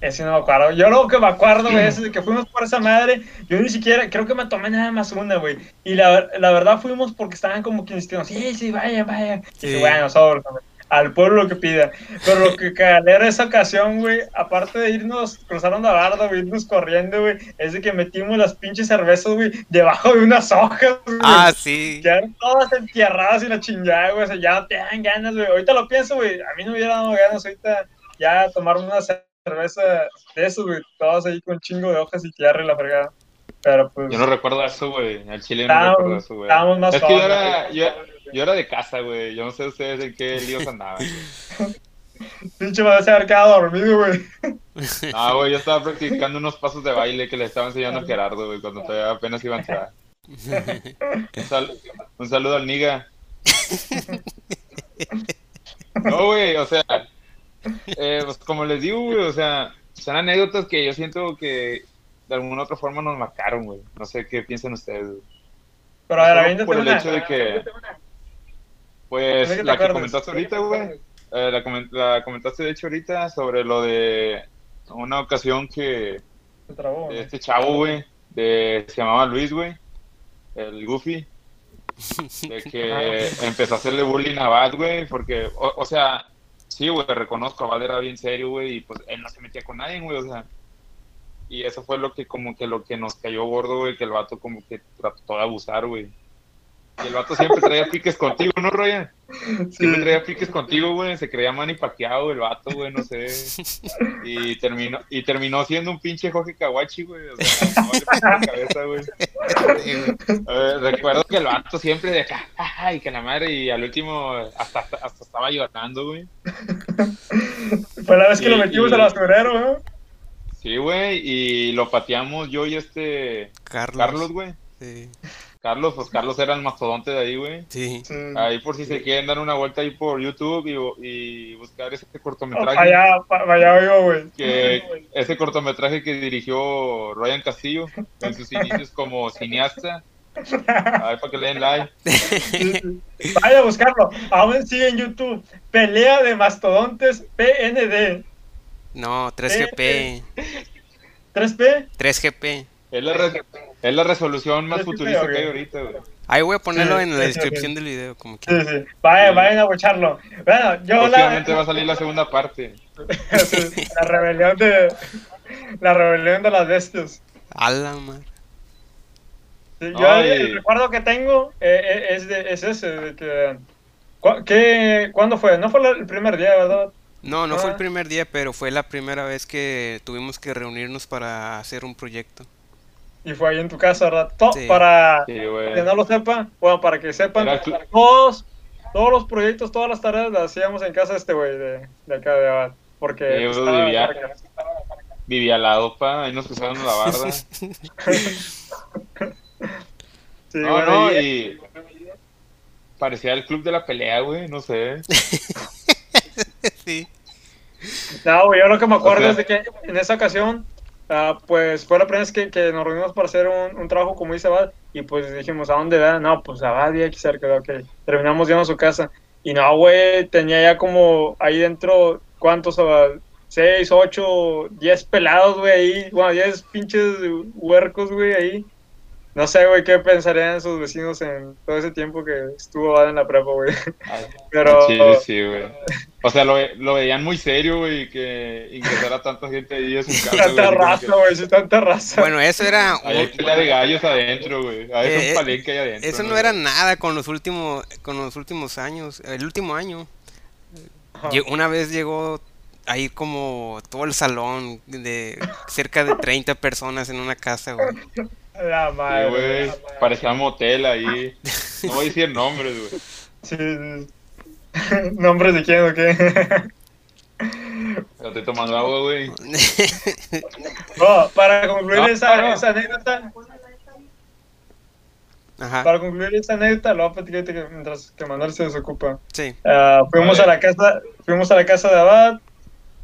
Ese no me acuerdo. Yo lo que me acuerdo, güey, es de que fuimos por esa madre. Yo ni siquiera, creo que me tomé nada más una, güey. Y la, la verdad fuimos porque estaban como que insistiendo, sí, sí, vaya, vaya. Y Sí. dije, bueno, sobres, güey, al pueblo lo que pida. Pero lo que calé era esa ocasión, güey, aparte de irnos, cruzaron la barda, güey, irnos corriendo, güey, es de que metimos las pinches cervezas, güey, debajo de unas hojas, güey. Ah, sí. Quedaron todas entierradas y la chingada, güey. O sea, ya no te dan ganas, güey. Ahorita lo pienso, güey. A mí no me hubiera dado ganas ahorita ya tomarme una cerveza de eso, güey. Todas ahí con chingo de hojas y tierra y la fregada. Pero pues. Yo no recuerdo eso, güey. Al chile no recuerdo eso, güey. estábamos más Es que yo era, yo, yo era de casa, güey. Yo no sé ustedes en qué líos andaban. Pinche me haber quedado dormido, güey. Ah, güey, yo estaba practicando unos pasos de baile que le estaba enseñando a Gerardo, güey, cuando todavía apenas iba a entrar. Un, sal- un saludo al Niga. No, güey, o sea, eh, pues como les digo, güey, o sea, son anécdotas que yo siento que de alguna otra forma nos marcaron, güey. No sé qué piensan ustedes, güey. Pero a ver, por el una. hecho de que, pues, que la que comentaste ahorita, güey, eh, la, comen- la comentaste de hecho ahorita sobre lo de una ocasión que Se trabó, este chavo, güey, de, se llamaba Luis, güey, el Goofy, de que empezó a hacerle bullying a Bad, güey, porque, o, o sea, sí, güey, reconozco, Bad era bien serio, güey, y pues él no se metía con nadie, güey, o sea, y eso fue lo que, como que lo que nos cayó gordo, güey, que el vato como que trató de abusar, güey. Y el vato siempre traía piques contigo, ¿no, Ryan? Siempre traía piques contigo, güey. Se creía Manny Pacquiao, el vato, güey, no sé. Y terminó, y terminó siendo un pinche Jorge Kawachi, güey. O sea, no le la cabeza, güey. Eh, recuerdo que el vato siempre de acá, ay, que la madre, y al último hasta, hasta, hasta estaba llorando, güey. Fue la vez que Y- lo metimos y- al basurero, ¿no? Sí, güey, y lo pateamos yo y este Carlos. Carlos, güey. Sí. Carlos, pues Carlos era el mastodonte de ahí, güey. Sí. Ahí por si se quieren dar una vuelta ahí por YouTube y, y buscar ese Oh, cortometraje. para allá, para allá yo, güey. que ese cortometraje que dirigió Ryan Castillo en sus inicios como cineasta. A ver, para que le den like. Vaya a buscarlo. Aún sigue en YouTube. Pelea de mastodontes PND. No, 3GP. 3P. 3GP. Es la, es la resolución más futurista que hay ahorita, güey. Ahí voy a ponerlo Sí, en la sí, descripción del video, como Sí, que. sí. Vayan, vayan a escucharlo. Bueno, yo la, va a salir la segunda parte. la rebelión de la rebelión de las bestias. A la madre. Sí, yo Ay. el, recuerdo que tengo eh, eh, es, de, es ese, de que, ¿cu- qué- ¿Cuándo fue? No fue el primer día, ¿verdad? No, no fue el Ah. primer día, pero fue la primera vez que tuvimos que reunirnos para hacer un proyecto. Y fue ahí en tu casa, ¿verdad? Sí. Para Sí, que no lo sepa, bueno, para que sepan, Era todos, todos los proyectos, todas las tareas las hacíamos en casa de este güey de, de acá de Abad. Porque Sí, yo estaba vivía- cerca. Vivía al lado, pa. Ahí nos cruzaron la barda. Sí, no, bueno, no, y- y. Parecía el club de la pelea, güey. No sé. sí. No, güey, yo lo que me acuerdo O sea- es de que en esa ocasión, ah, pues fue la primera vez que, nos reunimos para hacer un, un trabajo como dice Abad, y pues dijimos, ¿a dónde va? No, pues Abad y aquí cerca, ok. Terminamos yendo a su casa. Y no, güey, tenía ya como ahí dentro, ¿cuántos? Abad? Seis, ocho, diez pelados, güey, ahí, bueno, diez pinches huercos, güey, ahí. No sé, güey, qué pensarían sus vecinos en todo ese tiempo que estuvo Abad en la prepa, güey. Ay, Pero... chile, sí, güey. O sea, lo, lo veían muy serio, güey, que ingresara tanta gente ahí a su casa. Tanta raza, que- güey, sí, tanta raza. Bueno, eso era. Hay pelea de gallos adentro, güey. Es Eh, un palenque ahí adentro. Eso no era nada con los últimos, con los últimos años. El último año. Ajá. Una vez llegó ahí como todo el salón de cerca de 30 personas en una casa, güey. La Sí, madre. güey. Parecía motel ahí. No voy a decir nombres, güey. Sí, sí. ¿Nombres de quién o qué? Pero estoy tomando agua, güey. No, para concluir No, esa, no. esa anécdota, Ajá, para concluir esa anécdota, lo voy a platicar que mientras que Manuel se desocupa. sí. Ah, fuimos Vale. a la casa, fuimos a la casa de Abad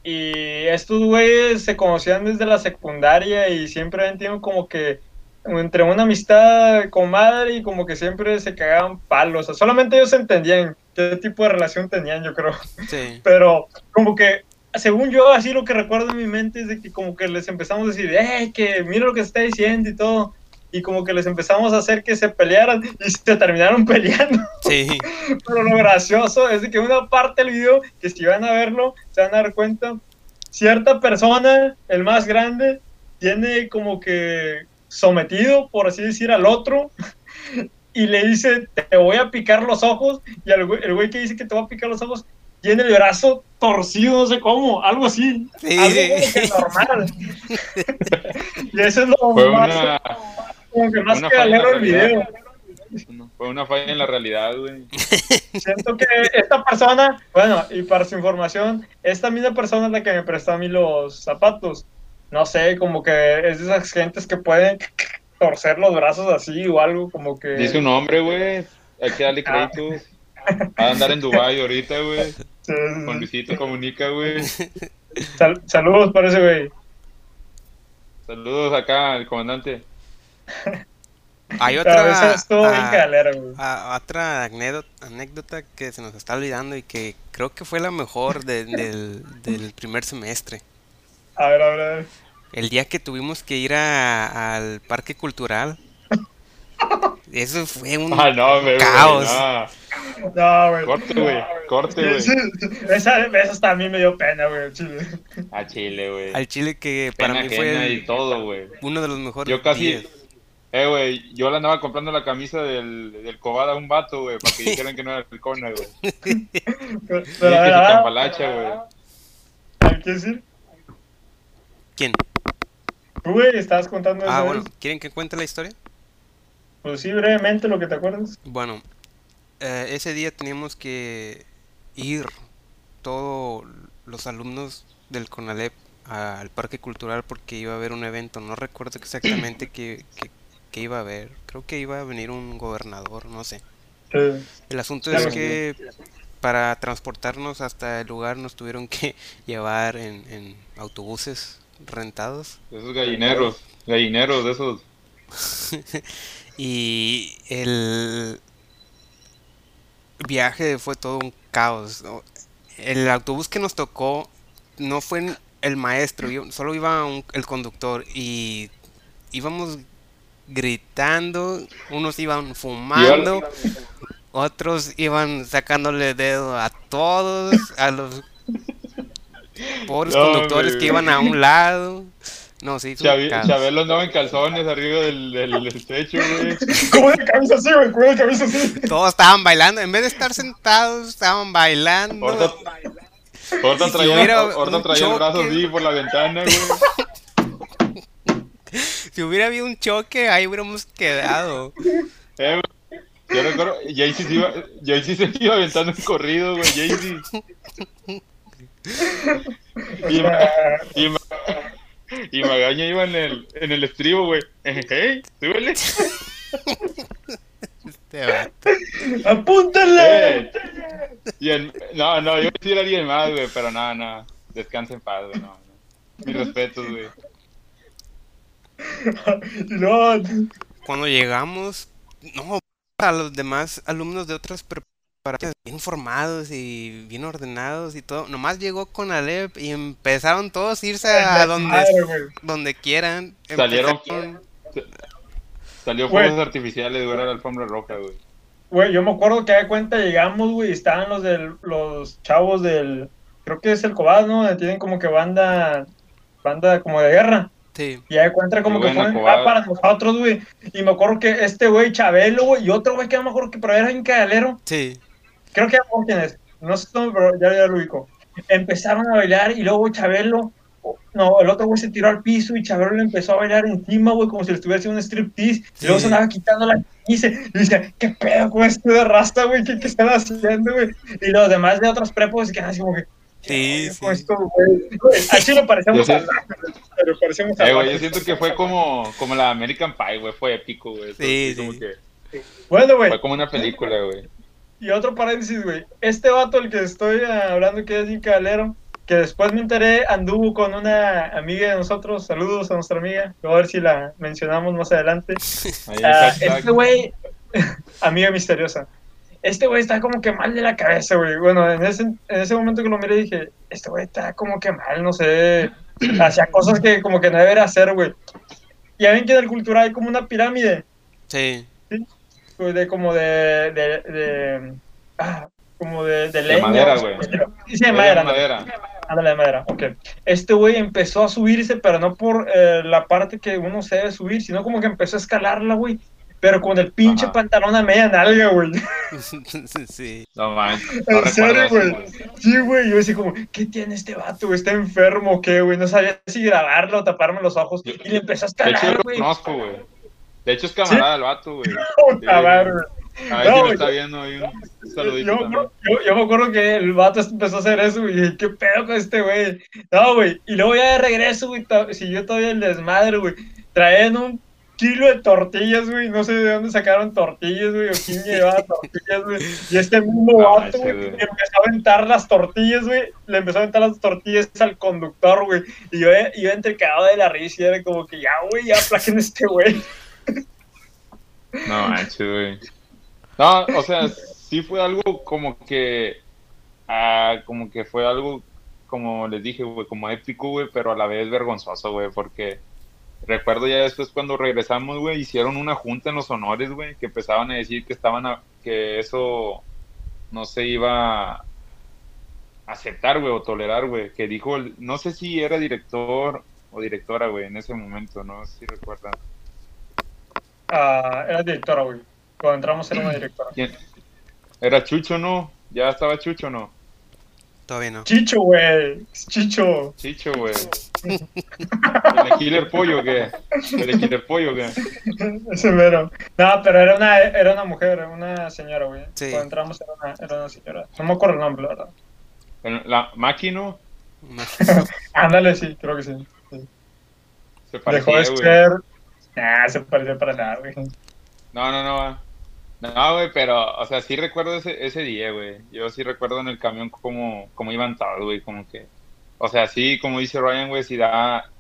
y estos güeyes se conocían desde la secundaria y siempre han tenido como que entre una amistad con madre y como que siempre se cagaban palos. O sea, solamente ellos entendían qué tipo de relación tenían, yo creo. Sí. Pero como que, según yo, así lo que recuerdo en mi mente es de que como que les empezamos a decir, eh, que mira lo que se está diciendo y todo. Y como que les empezamos a hacer que se pelearan y se terminaron peleando. Sí. Pero lo gracioso es de que una parte del video, que si van a verlo, se van a dar cuenta, cierta persona, el más grande, tiene como que sometido, por así decir, al otro. Y le dice, te voy a picar los ojos. Y güey- el güey que dice que te va a picar los ojos, tiene el brazo torcido, no sé cómo, algo así. Sí, algo sí. que normal. y eso es lo Fue más, una, como que más la del video. fue una falla en la realidad, güey. Siento que esta persona, bueno, y para su información, esta misma persona es la que me prestó a mí los zapatos. No sé, como que es de esas gentes que pueden torcer los brazos así o algo, como que... Dice un nombre, güey. Hay que darle Ah. créditos. Va a andar en Dubai ahorita, güey. Sí, Con Luisito Comunica, güey. sal- saludos para ese güey. Saludos acá al comandante. Hay otra, güey. ah, otra anécdota, anécdota que se nos está olvidando y que creo que fue la mejor de- del, del primer semestre. A ver, a ver, a ver. El día que tuvimos que ir a- al parque cultural. Eso fue un Ah, no, güey. caos. No. No, güey. Corte, güey. Corte, güey. Esa, mí me dio pena, güey, chile. A Chile, güey. al Chile que para Pena mí fue y todo, güey. uno de los mejores Yo casi. días. Eh, güey, yo le andaba comprando la camisa del, del Cobada a un vato, güey, para que dijeran que no era el Cona, güey. Pero, Pero, a que su güey. ¿hay que decir? ¿Quién? Tú, güey, estabas contando Ah, bueno. ¿quieren que cuente la historia? Pues sí, brevemente lo que te acuerdas. Bueno, eh, ese día teníamos que ir todos los alumnos del CONALEP al parque cultural porque iba a haber un evento. No recuerdo exactamente qué, qué- qué iba a haber. Creo que iba a venir un gobernador, no sé. El asunto Claro. es que para transportarnos hasta el lugar nos tuvieron que llevar en, en autobuses rentados. Esos gallineros, gallineros de esos. Y el viaje fue todo un caos. El autobús que nos tocó no fue el maestro, yo, solo iba un- el conductor y íbamos gritando, unos iban fumando, otros iban sacándole dedo a todos, a los pobres No, conductores hombre. que iban a un lado. No, sí, Chavi-. Chabelo andaba en calzones arriba del, del, del techo, güey. Como de camisa así, güey, como de camisa así. Todos estaban bailando, en vez de estar sentados, estaban bailando. Horta, Horta Si traía, traía el brazo así por la ventana, güey. Si hubiera habido un choque, ahí hubiéramos quedado. Eh, güey. Yo recuerdo, Jaycee se iba, Jaycee se iba aventando un corrido, güey, Jaycee. Y, Ma- y, Ma- y Magaña iba en el, en el estribo, güey. ¡Hey! ¡Súbele! Este vato. ¡Apúntale! Eh. Y el, no, no, yo sí era alguien más, güey, pero nada, nada. Descansa en paz, güey, no, no. Mis respetos, güey. Y luego, Cuando llegamos, no, a los demás alumnos de otras preparatorias bien formados y bien ordenados y todo, nomás llegó con Alep y empezaron todos a irse a donde, Madre, donde quieran. Salieron- Empezaron- Salió fuegos artificiales, güey, era la alfombra roja, güey. Güey, yo me acuerdo que de cuenta llegamos, güey, y estaban los del, los chavos del, creo que es el Cobad, ¿no? Tienen como que banda, banda como de guerra. Sí, Y ahí encuentra como que fueron ah, para nosotros, güey. Y me acuerdo que este güey, Chabelo, güey, y otro güey que no me acuerdo que, pero era en cadalero. sí. Creo que ya me acuerdo quién es. No sé cómo, pero ya, ya lo ubico. Empezaron a bailar y luego Chabelo, no, el otro güey se tiró al piso y Chabelo le empezó a bailar encima, güey, como si le estuviera haciendo un striptease. Y luego Sí. se andaba quitando la camisa y dice, ¿qué pedo con este de rasta, güey? ¿Qué, ¿Qué están haciendo, güey? Y los demás de otros prepos se quedan así como que, Sí, ¿qué con sí. esto, güey? Güey, Así lo parecemos a pero parecemos Eh, güey, yo siento que fue como, como la American Pie, güey, fue épico, güey. Eso Sí, como sí. que Bueno, güey, fue como una película, güey. Y otro paréntesis, güey. Este vato, el que estoy hablando, que es Jim Calero, que después me enteré, anduvo con una amiga de nosotros. Saludos a nuestra amiga. Voy a ver si la mencionamos más adelante. Hashtag. este güey, amiga misteriosa. Este güey está como que mal de la cabeza, güey. Bueno, en ese, en ese momento que lo miré dije, este güey está como que mal, no sé. Hacía cosas que como que no debería hacer, güey. Ya ven que en el cultural hay como una pirámide Sí, de como de, de, de- ah, como de, de leña. madera, güey. Sí, de Era madera. madera. Ándale, de madera, ok. Este güey empezó a subirse, pero no por eh, la parte que uno se debe subir, sino como que empezó a escalarla, güey. Pero con el pinche Ajá. pantalón a media nalga, güey. sí. No mames. No En serio, güey. Sí, güey. Yo decía como, ¿qué tiene este vato? güey? ¿Está enfermo o qué, güey? No sabía si grabarlo o taparme los ojos. Yo- Y le empezó a escalar, lo güey. conozco, güey. De hecho, es camarada del vato, güey. Puta madre, güey. A ver No, si lo güey. está viendo ahí. Un saludito Yo, yo, yo me acuerdo que el vato empezó a hacer eso y dije, ¿qué pedo con este güey? No, güey. Y luego ya de regreso, güey, to- siguió todavía el desmadre, güey. Traían un kilo de tortillas, güey. No sé de dónde sacaron tortillas, güey, o quién llevaba tortillas, güey. Y este mismo No, vato, güey, güey. empezó a aventar las tortillas, güey. Le empezó a aventar las tortillas al conductor, güey. Y yo eh, iba entre cagado de la risa y era como que ya, güey, ya aplaquen a este güey. No manches, güey. No, o sea, sí fue algo como que. ah, como que fue algo, como les dije, güey, como épico, güey, pero a la vez vergonzoso, güey, porque. Recuerdo ya después cuando regresamos, güey, hicieron una junta en los honores, güey, que empezaban a decir que estaban a- que eso no se iba a aceptar, güey, o tolerar, güey, que dijo, el- no sé si era director o directora, güey, en ese momento, no sé si recuerdan. Ah, era directora, güey. Cuando entramos era una directora. ¿Quién? ¿Era Chucho, no? ¿Ya estaba Chucho, no? Todavía no. Chicho, güey. Chicho. Chicho, güey. ¿El Killer Pollo qué? ¿El Killer Pollo qué? Ese mero. No, pero era una, era una mujer, una señora, güey. Sí. Cuando entramos era una, era una señora. No me acuerdo el nombre, la verdad. ¿El- ¿La máquina? Ándale, sí, creo que sí. sí. Se Dejó de parecía, ser. Nah, se parecía para nada, güey. No, no, no. No, güey, pero, o sea, sí recuerdo ese, ese día, güey. Yo sí recuerdo en el camión cómo, cómo iban todos, güey, como que... O sea, sí, como dice Ryan, güey, sí da...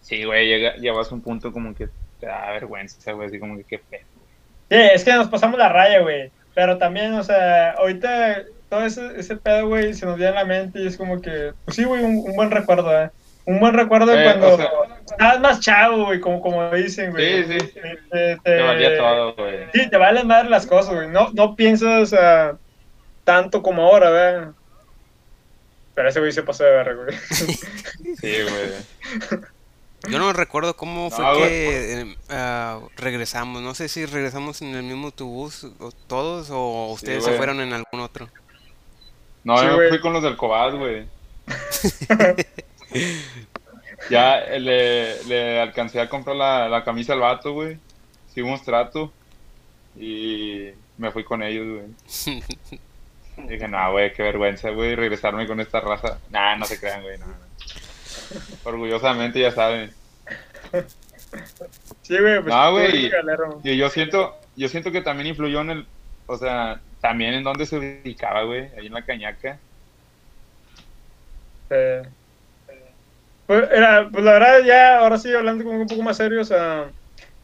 Sí, güey, llega, llevas a un punto como que te da vergüenza, güey, así como que qué pedo. Sí, es que nos pasamos la raya, güey. Pero también, o sea, ahorita todo ese, ese pedo, güey, se nos viene a la mente y es como que, pues sí, güey, un, un buen recuerdo, ¿eh? Un buen recuerdo de Eh, cuando o sea- estabas más chavo, güey, como, como dicen, güey. Sí, sí. Te, te- Te valía todo, güey. Sí, te valen más las cosas, güey. No, no piensas tanto como ahora, ¿verdad? Pero ese güey se pasó de verga, güey. Sí, güey. Yo no recuerdo cómo fue No, que ah, regresamos. No sé si regresamos en el mismo autobús o todos o ustedes se fueron en algún otro. No, Sí, yo fui con los del Cobad, güey. ya eh, le, le alcancé a comprar la, la camisa al vato, güey. Hicimos trato. Y me fui con ellos, güey. Dije, no, güey, qué vergüenza, güey, regresarme con esta raza. Nah, no se crean, güey, no, no. Orgullosamente, ya saben. Sí, güey, pues. No, güey, y- yo siento, yo siento que también influyó en el, o sea, también en dónde se ubicaba, güey, ahí en la cañaca. Eh, pues, era, pues la verdad, ya, ahora sí, hablando como un poco más serio, o sea,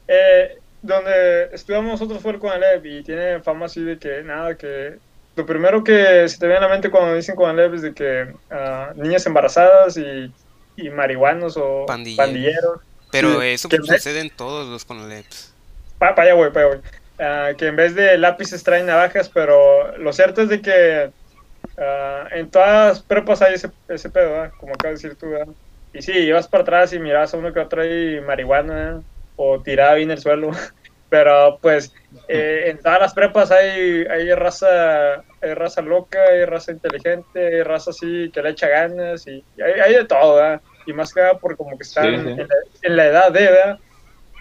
eh, donde estudiamos nosotros fue el Conalep y tiene fama así de que, nada, que lo primero que se te viene a la mente cuando dicen Conalep es de que ah, niñas embarazadas y, y marihuanos o Pandilleros. pandilleros. Pero Sí, eso sucede en todos los Conaleps. Para allá, güey, para allá, güey. Ah, que en vez de lápices traen navajas, pero lo cierto es de que ah, en todas las prepas hay ese, ese pedo, ¿verdad? como acabas de decir tú. ¿verdad? Y sí, ibas para atrás y mirabas a uno que otro ahí marihuana o tirada bien en el suelo. Pero pues eh, en todas las prepas hay, hay raza hay raza loca, hay raza inteligente, hay raza así que le echa ganas y, y hay, hay de todo, ¿verdad? Y más que nada por como que están Sí, sí. En, la, en la edad de, ¿verdad?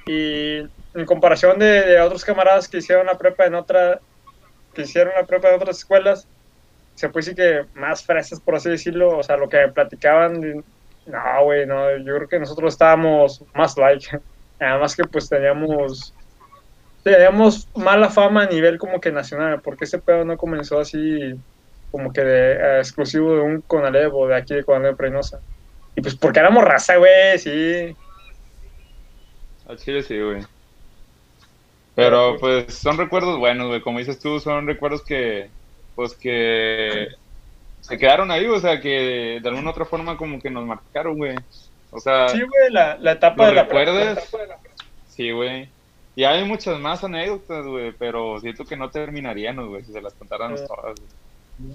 Y en comparación de, de otros camaradas que hicieron la prepa en otra, que hicieron la prepa en otras escuelas, se puede decir que más fresas, por así decirlo, o sea, lo que platicaban, de- no, güey, no, yo creo que nosotros estábamos más like, nada más que pues teníamos, teníamos mala fama a nivel como que nacional, porque ese pedo no comenzó así como que de, eh, exclusivo de un Conalep o de aquí de Conalep Reynosa. Y pues porque éramos raza, güey, sí. Al chile sí, güey. Pero pues son recuerdos buenos, güey. Como dices tú, son recuerdos que, pues que se quedaron ahí, o sea, que de alguna otra forma como que nos marcaron, güey. O sea, Sí, güey, la, la etapa ¿lo de la recuerdas? Sí, güey. Y hay muchas más anécdotas, güey, pero siento que no terminaríamos, güey, si se las contáramos Sí. todas.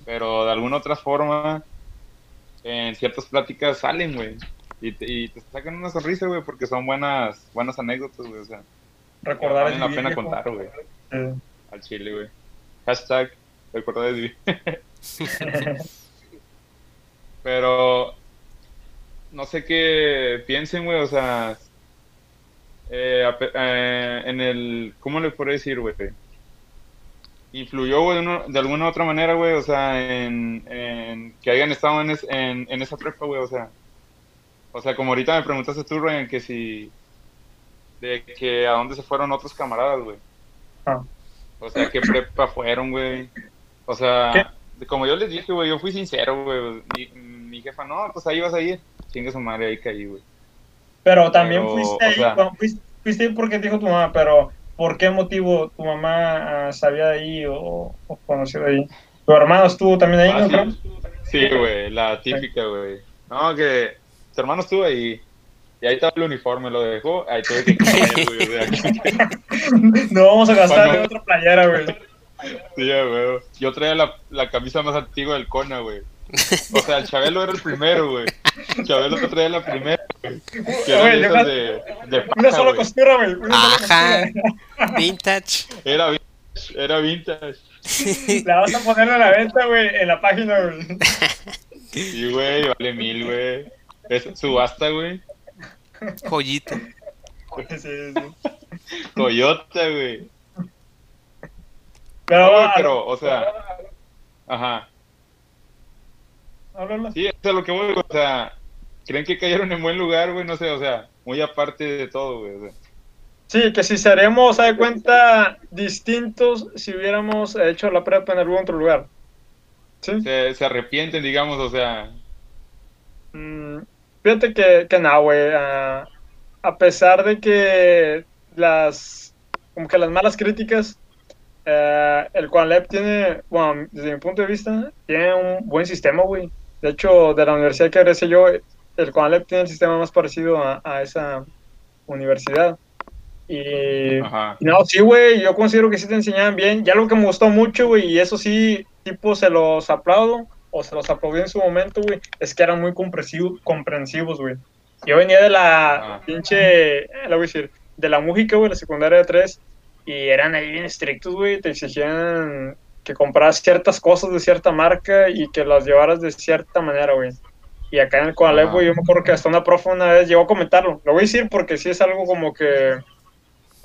Pero de alguna otra forma, en ciertas pláticas salen, güey. Y te, y te sacan una sonrisa, güey, porque son buenas buenas anécdotas, güey. O sea, recordar valen la pena viejo. contar, güey. Sí. Al chile, güey. Hashtag, recordar es vivir. Pero, no sé qué piensen, güey, o sea, eh, eh, en el, ¿cómo le puedo decir, güey? Influyó, güey, de, alguna otra manera, güey, o sea, en, en que hayan estado en, es- en, en esa prepa, güey, o sea, o sea, como ahorita me preguntaste tú, Ryan, que si, de que a dónde se fueron otros camaradas, güey. Ah. O sea, ¿qué prepa fueron, güey? O sea, como yo les dije, güey, yo fui sincero, güey. Mi, mi jefa, no, pues ahí vas a ir. Chingue su madre, ahí caí, güey. Pero también Pero, fuiste ahí, sea- bueno, fuiste, fuiste ahí porque te dijo tu mamá, pero ¿por qué motivo tu mamá ah, sabía de ahí o, o conoció de ahí? ¿Tu hermano estuvo también ahí, Ah, no sí. güey, la típica, güey. No, que tu hermano estuvo ahí. Y ahí estaba el uniforme, lo dejó. Ahí tuve que caer, güey. No vamos a gastar en otra playera, güey. Sí, ya, güey. Yo traía la, la camisa más antigua del Cona, güey. O sea, el Chabelo era el primero, güey. Chabelo traía la primera, güey. Que esas de, de Una sola costura, güey. Una sola Ajá. costura. Vintage. Era vintage, era vintage. La vas a poner a la venta, güey, en la página, güey. Sí, güey, vale mil, güey. Es subasta, güey. Sí, sí. Toyota, güey. Pero, No, pero, o sea, ajá. háblalo. Sí, eso es a lo que voy, o sea, creen que cayeron en buen lugar, güey, no sé, o sea, muy aparte de todo, güey. o sea. Sí, que si seremos, a de cuenta, distintos si hubiéramos hecho la prepa en algún otro lugar. Sí. se, se arrepienten, digamos, o sea, Mm, fíjate que, que no, güey. ah, a pesar de que las, como que las malas críticas eh, el Conalep tiene, bueno, desde mi punto de vista, tiene un buen sistema, güey. De hecho, de la universidad que egresé yo, el Conalep tiene el sistema más parecido a, a esa universidad. Y, Ajá. no, sí, güey, yo considero que sí te enseñaban bien. Ya lo que me gustó mucho, güey, y eso sí, tipo, se los aplaudo, o se los aplaudí en su momento, güey, es que eran muy comprensivos, comprensivos, güey. Yo venía de la Ajá. pinche, eh, la voy a decir, de la música, güey, la secundaria de tres, y eran ahí bien estrictos, güey, te exigían que compraras ciertas cosas de cierta marca y que las llevaras de cierta manera, güey. Y acá en el Conalep, Ajá. güey, yo me acuerdo que hasta una profe una vez llegó a comentarlo. Lo voy a decir porque sí es algo como que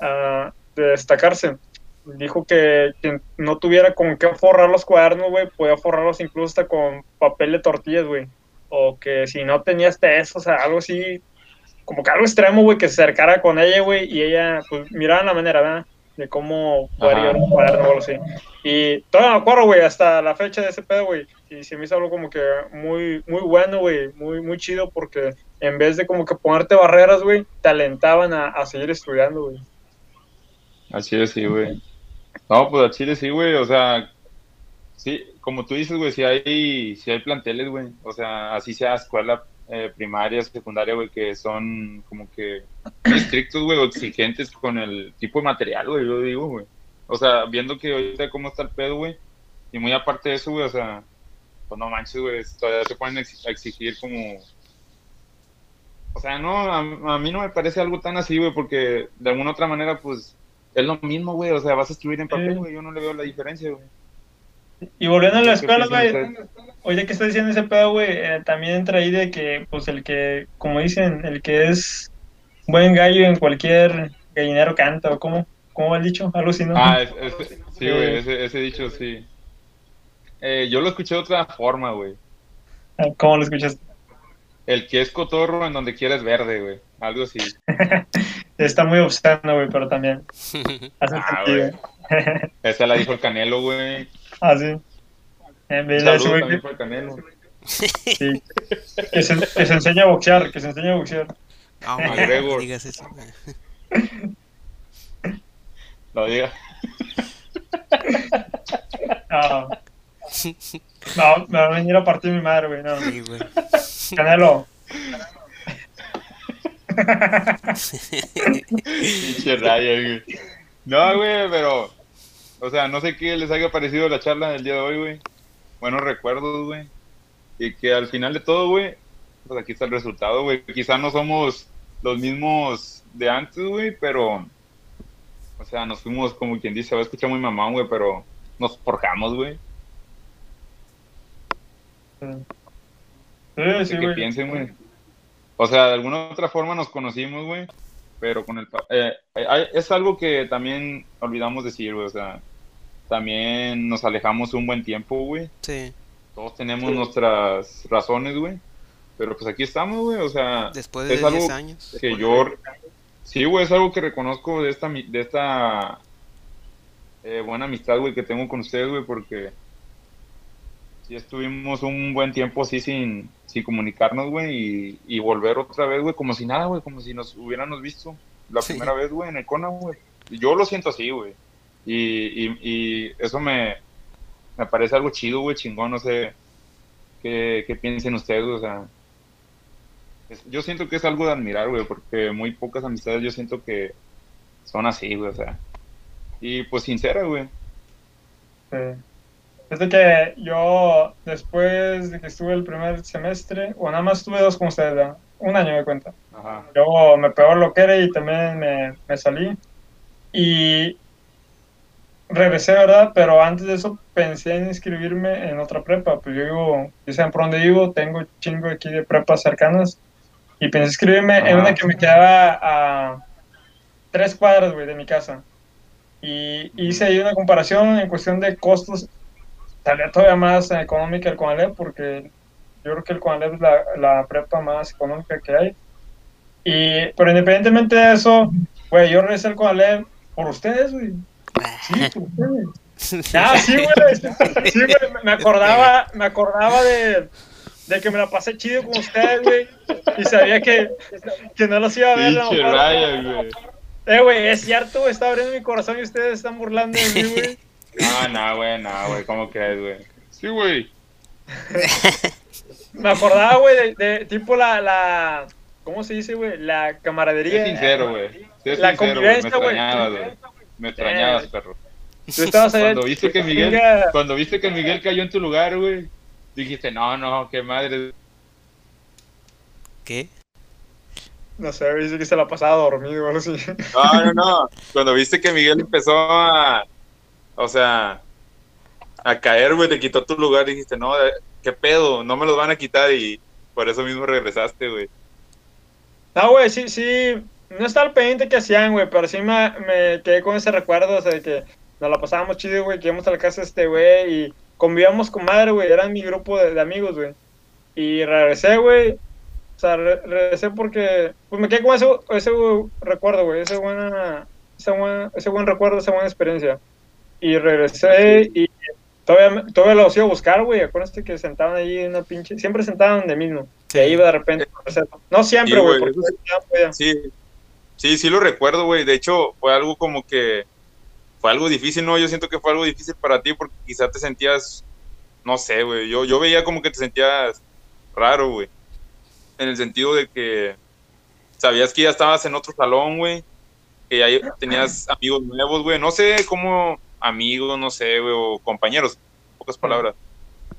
ah, de destacarse. Dijo que quien no tuviera con qué forrar los cuadernos, güey, podía forrarlos incluso hasta con papel de tortillas, güey. O que si no tenías hasta eso, o sea, algo así, como que algo extremo, güey, que se acercara con ella, güey, y ella, pues, miraba la manera, ¿verdad? De cómo llevar un cuaderno o algo así. Y todavía me acuerdo, güey, hasta la fecha de ese pedo, güey. Y se me hizo algo como que muy, muy bueno, güey, muy, muy chido, porque en vez de como que ponerte barreras, güey, te alentaban a, a seguir estudiando, güey. Al Chile sí, güey. No, pues al Chile sí, güey. O sea, sí, como tú dices, güey, si hay, si hay planteles, güey. O sea, así sea escuela eh, primaria, secundaria, güey, que son como que estrictos, güey, o exigentes con el tipo de material, güey, yo digo, güey. O sea, viendo que ahorita cómo está el pedo, güey. Y muy aparte de eso, güey, o sea, pues no manches, güey, todavía se pueden exigir como... O sea, no, a, a mí no me parece algo tan así, güey, porque de alguna otra manera, pues, es lo mismo, güey, o sea, vas a escribir en papel, güey, yo no le veo la diferencia, güey. Y volviendo a la ¿Qué escuela, güey, oye, que está diciendo ese pedo, güey, eh, también entra ahí de que, pues, el que, como dicen, el que es buen gallo en cualquier gallinero canta, o cómo, cómo va el dicho, algo así, ¿no? Ah, es- es- sí, güey, ese, ese dicho, sí. Eh, yo lo escuché de otra forma, güey. ¿Cómo lo escuchas? El que es cotorro en donde quieres verde, güey. Algo así. Está muy obsceno, güey, pero también hace Ah, sentido. Esa la dijo el Canelo, güey. Ah, sí. En vez de ese güey que, para el Canelo. sí, que se, que se enseña a boxear, que se enseña a boxear. No, güey, no digas eso, güey. Lo diga. No. No, me va a venir a partir mi madre, güey, no. Sí, güey. Canelo. Pinche Ryan, güey. No, güey, pero. O sea, no sé qué les haya parecido la charla del día de hoy, güey. Buenos recuerdos, güey. Y que al final de todo, güey, pues aquí está el resultado, güey. Quizá no somos los mismos de antes, güey, pero. O sea, nos fuimos, como quien dice, va a escuchar muy mamón, güey, pero nos forjamos, güey. Sí, No sí, sé güey. piensen, güey. O sea, de alguna otra forma nos conocimos, güey. Pero con el... eh, eh, es algo que también olvidamos decir, güey. O sea, también nos alejamos un buen tiempo, güey. Sí, Todos tenemos nuestras razones, güey. Pero pues aquí estamos, güey. O sea, después de es 10 algo años. que yo... Sí, güey, es algo que reconozco de esta, mi- de esta eh, buena amistad, güey, que tengo con ustedes, güey, porque sí estuvimos un buen tiempo así sin, sin comunicarnos, güey, y, y volver otra vez, güey, como si nada, güey, como si nos hubiéramos visto la Sí. primera vez, güey, en el Kona, güey. Yo lo siento así, güey. Y, y, y eso me, me parece algo chido, güey, chingón, no sé qué, qué piensen ustedes, o sea. es- yo siento que es algo de admirar, güey, porque muy pocas amistades yo siento que son así, güey, o sea. Y pues sincera, güey. Sí. Desde que yo, después de que estuve el primer semestre, o nada más estuve dos con ustedes, ¿verdad? un año me cuenta. Ajá. Luego me pegó lo que era y también me, me salí. Y regresé, ¿verdad? Pero antes de eso pensé en inscribirme en otra prepa. Pues yo vivo, ya saben por dónde vivo, tengo chingo aquí de prepas cercanas. Y pensé inscribirme en una que me quedaba a tres cuadras, güey, de mi casa. Y hice ahí una comparación en cuestión de costos. Salía todavía más económica el Conalep porque yo creo que el Conalep es la, la prepa más económica que hay. Y, pero independientemente de eso, güey, yo regresé al Conalep por ustedes, güey. Sí, ustedes. Ah, sí, güey. Sí, güey. Me acordaba, me acordaba de, de que me la pasé chido con ustedes, güey. Y sabía que, que no los iba a ver. Pinche mejor. Ryan, güey. Eh, güey, es cierto. Está abriendo mi corazón y ustedes están burlando de mí, güey. No, no, güey, no, güey, ¿cómo crees, güey? Sí, güey. Me acordaba, güey, de, de tipo la, la. ¿Cómo se dice, güey? La camaradería. Sé sincero, güey. La sincero, convivencia, güey. Me extrañabas, perro. Tú estabas allá. Cuando viste que Miguel, cuando viste que Miguel cayó en tu lugar, güey, dijiste, no, no, qué madre. ¿Qué? No sé, dice que se la pasaba dormido o algo así. No, no, no. Cuando viste que Miguel empezó a, o sea, a caer, güey, te quitó tu lugar, dijiste, no, eh, qué pedo, no me los van a quitar y por eso mismo regresaste, güey. No, güey, sí, sí. No estaba al pendiente que hacían, güey, pero sí me, me quedé con ese recuerdo, o sea, de que nos la pasábamos chido, güey, que íbamos a la casa de este güey y convivíamos con madre, güey, eran mi grupo de, de amigos, güey. Y regresé, güey. O sea, re- regresé porque, pues me quedé con ese, ese recuerdo, güey, ese, buena, ese, buen, ese buen recuerdo, esa buena experiencia. Y regresé y todavía, todavía los iba a buscar, güey. Acuérdense que sentaban ahí en una pinche, siempre sentaban donde mismo. Sí. Y ahí iba de repente. No siempre, güey, sí. Sí, sí, sí lo recuerdo, güey. De hecho, fue algo como que, fue algo difícil, ¿no? Yo siento que fue algo difícil para ti porque quizá te sentías, no sé, güey. Yo, yo veía como que te sentías raro, güey. En el sentido de que sabías que ya estabas en otro salón, güey. Que ya tenías amigos nuevos, güey. No sé cómo amigos, no sé, güey, o compañeros, en pocas palabras.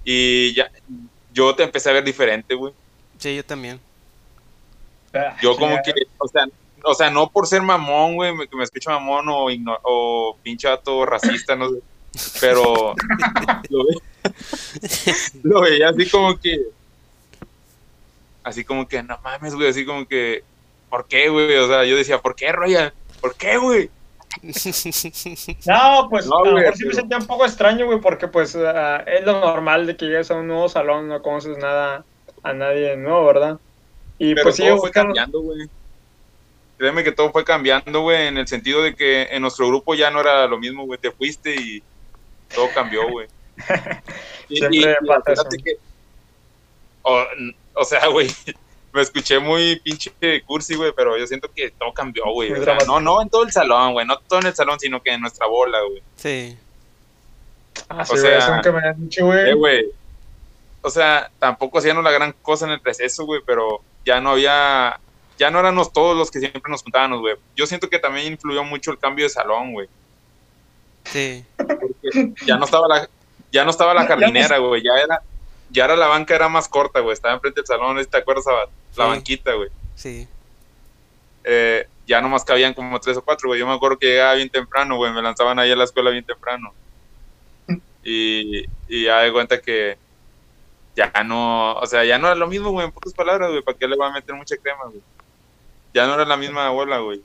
Y ya, yo te empecé a ver diferente, güey. Sí, yo también. Ah, Yo como chingada. que, o sea, o sea, no por ser mamón, güey, que me escucha mamón o, igno- o pinche vato racista, no sé, pero lo, ve- lo veía así como que, así como que, no mames, güey, así como que, ¿por qué, güey? O sea, yo decía, ¿por qué, Ryan? ¿Por qué, güey? No, pues No, a lo mejor sí me sentía un poco extraño, güey, porque pues ah, es lo normal de que llegues a un nuevo salón, no conoces nada a nadie nuevo, ¿verdad? Y Pero pues sí, todo fue buscan- cambiando, güey. Créeme que todo fue cambiando, güey, en el sentido de que en nuestro grupo ya no era lo mismo, güey, te fuiste y todo cambió, güey. Siempre y- y pasa eso. fíjate que- o, o sea, güey, me escuché muy pinche cursi, güey, pero yo siento que todo cambió, güey. Muy O sea, no, no en todo el salón, güey, no todo en el salón, sino que en nuestra bola, güey. Sí. Ah, sí, o sea, eso nunca me han dicho, güey. Eh, güey. O sea, tampoco hacíamos la gran cosa en el receso, güey, pero ya no había, ya no éramos todos los que siempre nos juntábamos, güey. Yo siento que también influyó mucho el cambio de salón, güey. Sí. porque ya no estaba la, ya no estaba la jardinera, güey, ya era, ya era la banca era más corta, güey, estaba enfrente del salón. ¿te acuerdas? La Sí. banquita, güey. Sí. Eh, ya nomás cabían como tres o cuatro, güey. Yo me acuerdo que llegaba bien temprano, güey, me lanzaban ahí a la escuela bien temprano. Y, y ya de cuenta que ya no, o sea, ya no era lo mismo, güey, en pocas palabras, güey, ¿para qué le voy a meter mucha crema, güey? Ya no era la misma bola, güey.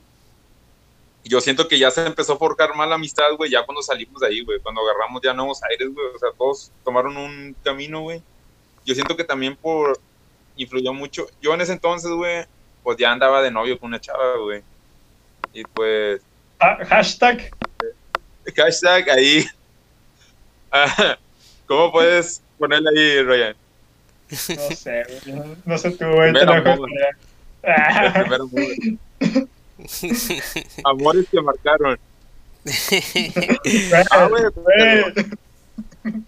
Yo siento que ya se empezó a forjar mal la amistad, güey, ya cuando salimos de ahí, güey, cuando agarramos ya nuevos aires, güey, o sea, todos tomaron un camino, güey. Yo siento que también por, influyó mucho, yo en ese entonces, güey, pues ya andaba de novio con una chava, güey. Y pues, Ah, hashtag. hashtag ahí. Ah, ¿Cómo puedes ponerle ahí, Ryan? No sé, güey. No, sé tú, güey. te lo amor. Amores que marcaron. Ah, güey, güey.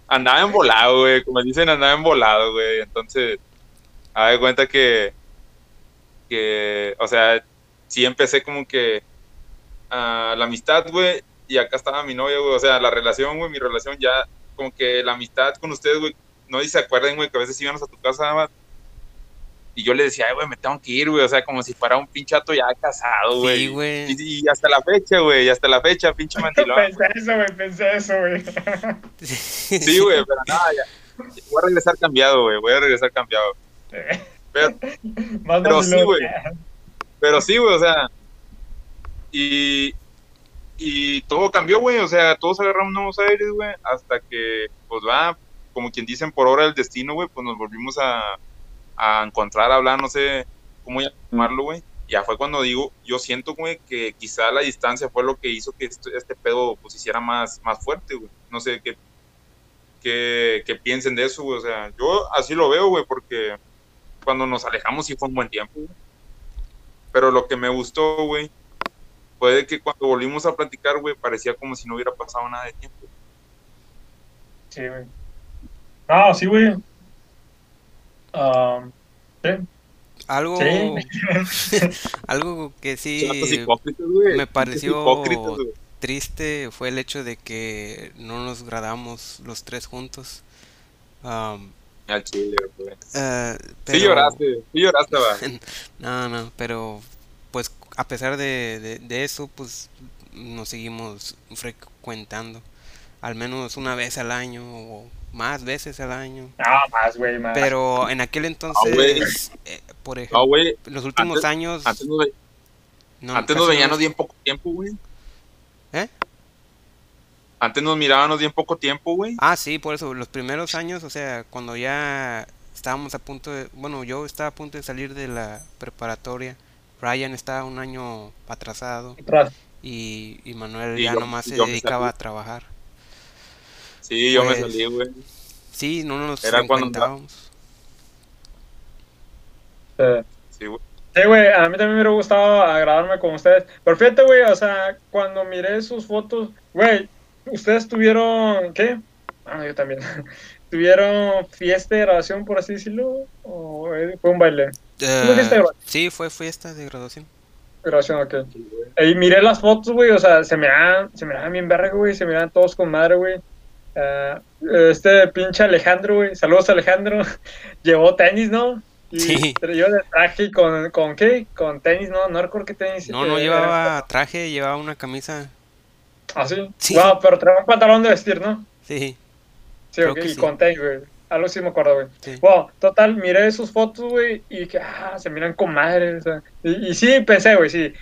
Andaba embolado, güey. Como dicen, andaba embolado, güey. Entonces, a de cuenta que, que, o sea, sí empecé como que a la amistad, güey. Y acá estaba mi novia, güey. O sea, la relación, güey, mi relación ya, como que la amistad con ustedes, güey. No sé si se acuerdan, güey, que a veces íbamos a tu casa, nada más. Y yo le decía, ay, güey, me tengo que ir, güey. O sea, como si fuera un pinchato ya casado, güey. Sí, güey. Y, y hasta la fecha, güey. Y hasta la fecha, pinche mandilón. Pensé eso, güey. Pensé eso, güey. Sí, güey, pero nada, ya. Voy a regresar cambiado, güey. Voy a regresar cambiado. Pero, Más Pero sí, güey. pero sí, güey, o sea. Y, y todo cambió, güey. O sea, todos agarramos nuevos aires, güey. Hasta que, pues va, como quien dicen, por obra del destino, güey, pues nos volvimos a, a encontrar, a hablar, no sé cómo llamarlo, güey. Ya fue cuando digo, yo siento, güey, que quizá la distancia fue lo que hizo que este, este pedo pues hiciera más, más fuerte, güey. No sé qué, qué, piensen de eso, güey. O sea, yo así lo veo, güey, porque cuando nos alejamos sí fue un buen tiempo, güey. Pero lo que me gustó, güey, fue de que cuando volvimos a platicar, güey, parecía como si no hubiera pasado nada de tiempo. Sí, güey. No, sí, güey. Um, sí. Algo, Sí. algo que sí me pareció triste fue el hecho de que no nos gradamos los tres juntos. Am, Al chile, güey. eh, Sí lloraste, sí lloraste, va. No, no, pero pues a pesar de, de- de eso, pues nos seguimos frecuentando. Al menos una vez al año o más veces al año. No, más, güey, más. Pero en aquel güey. entonces, eh, por No, ejemplo, güey. los últimos antes- años... Antes nos, ve- no, antes nos no veíamos bien poco tiempo, güey. ¿Eh? Antes nos mirábamos bien poco tiempo, güey. Ah, sí, por eso, los primeros años, o sea, cuando ya estábamos a punto de, bueno, yo estaba a punto de salir de la preparatoria, Ryan estaba un año atrasado Atrás. y, y Manuel Y ya yo- nomás se dedicaba a trabajar. Sí, yo me Pues, salí, güey. Sí, no nos Era cuando enfrentábamos. Sí. Güey. Sí, güey, a mí también me hubiera gustado agradarme con ustedes. Pero fíjate, güey, o sea, cuando miré sus fotos, güey, ustedes tuvieron, ¿qué? Ah, yo también. ¿Tuvieron fiesta de graduación, por así decirlo? ¿O eh, fue un baile? Eh, fiesta de graduación? sí, fue fiesta de graduación. Graduación, ok. Y miré las fotos, güey, o sea, se miraban, se miraban bien verga, güey, se miraban todos con madre, güey. Ah, este pinche Alejandro, güey, saludos Alejandro, llevó tenis, ¿no? Y Sí. yo de traje con, con qué? Con tenis, no, no recuerdo qué tenis. No, no llevaba traje, llevaba una camisa. ¿Ah, sí? Sí. Wow, pero traía un pantalón de vestir, ¿no? Sí, Sí, Creo ok, y sí. con tenis, güey. Algo sí me acuerdo, güey. sí. Wow, total, miré sus fotos, güey, y que, ah, se miran con madre, o sea, y, y sí, pensé, güey, sí,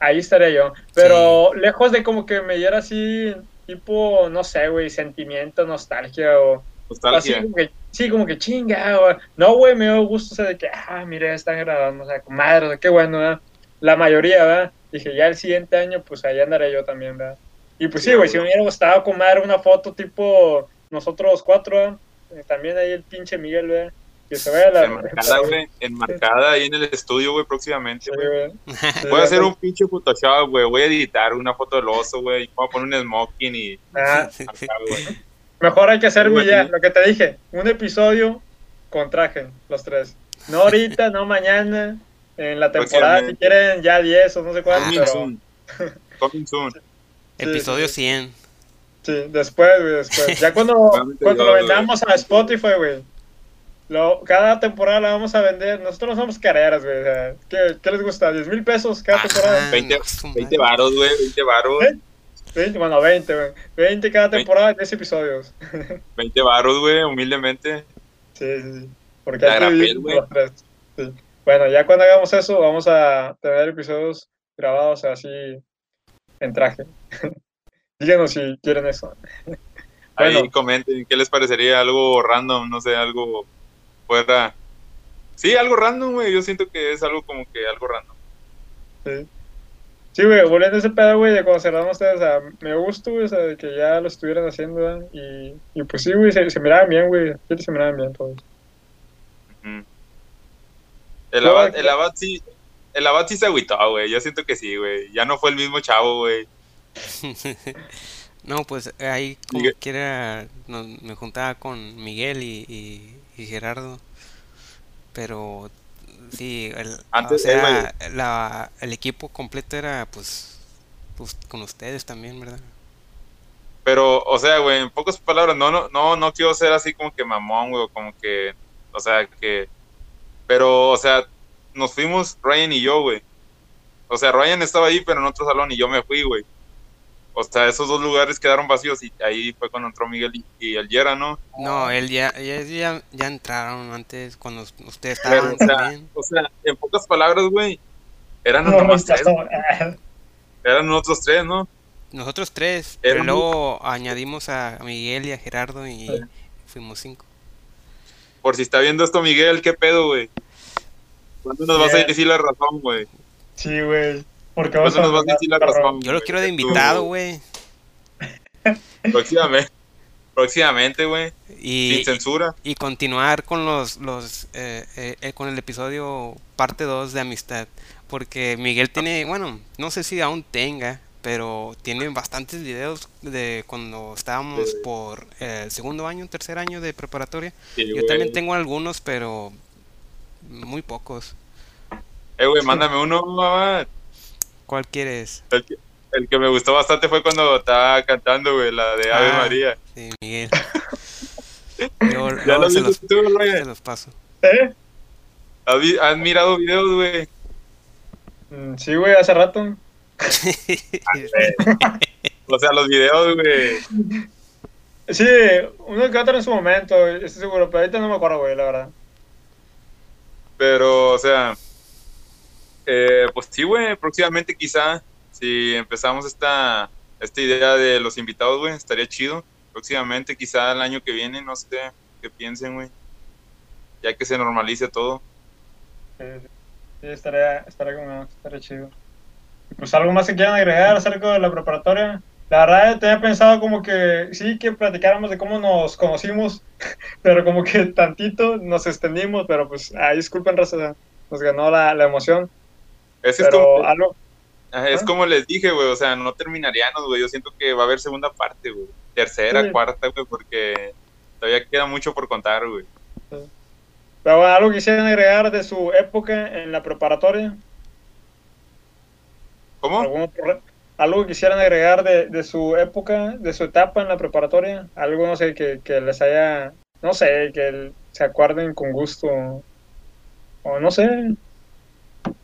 ahí estaría yo, pero lejos de como que me diera así, tipo, no sé, güey, sentimiento, nostalgia, o así Nostalgia. como que, sí, como que chinga, o, no, güey, me dio gusto, o sea, de que, ah, mire, están grabando, o sea, madre, qué bueno, ¿verdad? La mayoría, ¿verdad? Dije, ya el siguiente año, pues ahí andaré yo también, ¿verdad? Y pues sí, Sí, güey, si me hubiera gustado con madre una foto tipo nosotros cuatro, ¿verdad? Eh, también ahí el pinche Miguel, ¿verdad? Que se la... Enmarcada, güey. Enmarcada ahí en el estudio, güey, próximamente, güey. Sí, Voy a hacer un pinche Photoshop, güey. Voy a editar una foto del oso, güey. Voy a poner un smoking y Ah, acá, mejor hay que hacer, güey, ya, lo que te dije, un episodio con traje, los tres. No ahorita, no mañana, en la temporada, si quieren ya 10 o no sé cuánto, Coming pero soon. Coming soon. Episodio sí, 100. sí, después, güey, después. Ya cuando, cuando lo vendamos a Spotify, güey. Lo, cada temporada la vamos a vender. Nosotros no somos carreras, güey. O sea, ¿qué, qué les gusta? ¿10 mil pesos cada temporada? Ajá, 20, su 20 madre. varos, güey. 20 varos. ¿Eh? 20, bueno, 20, güey. 20 cada temporada, 10 episodios. 20 varos, güey, humildemente. Sí, sí, sí. Porque La hay que grapel, güey. por los tres. Sí. Bueno, ya cuando hagamos eso, vamos a tener episodios grabados así en traje. Díganos si quieren eso. Ahí Bueno. comenten qué les parecería algo random, no sé, algo fuera. Sí, algo random, güey. Yo siento que es algo como que algo random. Sí. Sí, güey, volviendo a ese pedo, güey, de cuando cerramos ustedes, o sea, me gustó, güey, o sea, de que ya lo estuvieran haciendo. Y, y pues sí, güey, se, se miraban bien, güey, se miraban bien todos. El Yo- abad, el abad sí. El abad sí se agüitó, güey. Yo siento que sí, güey. Ya no fue el mismo chavo, güey. No, pues ahí como Miguel. quiera me juntaba con Miguel y, y- y Gerardo. Pero sí, el, Antes, o sea, la, el equipo completo era pues, pues con ustedes también, ¿verdad? Pero, o sea, güey, en pocas palabras, no, no, no, no quiero ser así como que mamón, güey, o como que, o sea, que, pero, o sea, nos fuimos Ryan y yo, güey. O sea, Ryan estaba ahí, pero en otro salón y yo me fui, güey. O sea, esos dos lugares quedaron vacíos y ahí fue cuando entró Miguel y, y el Yera, ¿no? No, él ya, ya, ya, ya entraron antes cuando ustedes Pero, estaban o sea, también. o sea, en pocas palabras, güey, eran No, tres, eran otros tres, ¿no? Nosotros tres, pero luego añadimos a Miguel y a Gerardo y Sí. fuimos cinco. Por si está viendo esto, Miguel, ¿qué pedo, güey? ¿Cuándo nos vas a decir la razón, güey? Sí, güey. Porque vamos ¿Cuándo nos vas a decir la razón? Yo lo quiero de invitado, güey. Próximamente, próximamente, güey. Y, Sin censura. y continuar con los, los eh, eh, eh, con el episodio parte 2 de amistad porque Miguel tiene bueno no sé si aún tenga pero tiene bastantes videos de cuando estábamos Sí. por el segundo año, tercer año de preparatoria. Sí, Yo güey. también tengo algunos, pero muy pocos. Eh, güey, mándame uno, mamá. ¿Cuál quieres? El que, el que me gustó bastante fue cuando estaba cantando, güey, la de Ave Ah, María. Sí, Miguel. Yo Ya lo se, los, tú, güey. se los paso. ¿Eh? ¿Has, vi- has mirado videos, güey? Mm, Sí, güey, hace rato. O sea, los videos, güey. Sí, uno que otro en su momento, estoy seguro, pero ahorita no me acuerdo, güey, la verdad. Pero, o sea, eh, pues sí, güey, próximamente quizá, si empezamos esta, esta idea de los invitados, güey, estaría chido. Próximamente, quizá el año que viene, no sé qué piensen, güey. Ya que se normalice todo. Sí, estaría, estaría, como, estaría chido. Pues algo más que quieran agregar acerca de la preparatoria. La verdad, tenía pensado como que sí que platicáramos de cómo nos conocimos, pero como que tantito nos extendimos, pero pues, ahí disculpen, raza, nos ganó la, la emoción. Ese es Pero como, algo, ajá, es ¿Ah? como les dije, güey, o sea, no terminaríamos, güey. Yo siento que va a haber segunda parte, güey. Tercera, Sí. cuarta, güey, porque todavía queda mucho por contar, güey. pero bueno, algo quisieran agregar de su época en la preparatoria. ¿Cómo? ¿Algún pro- algo que quisieran agregar de, de su época, de su etapa en la preparatoria, algo, no sé, que, que les haya, no sé, que se acuerden con gusto, o no sé,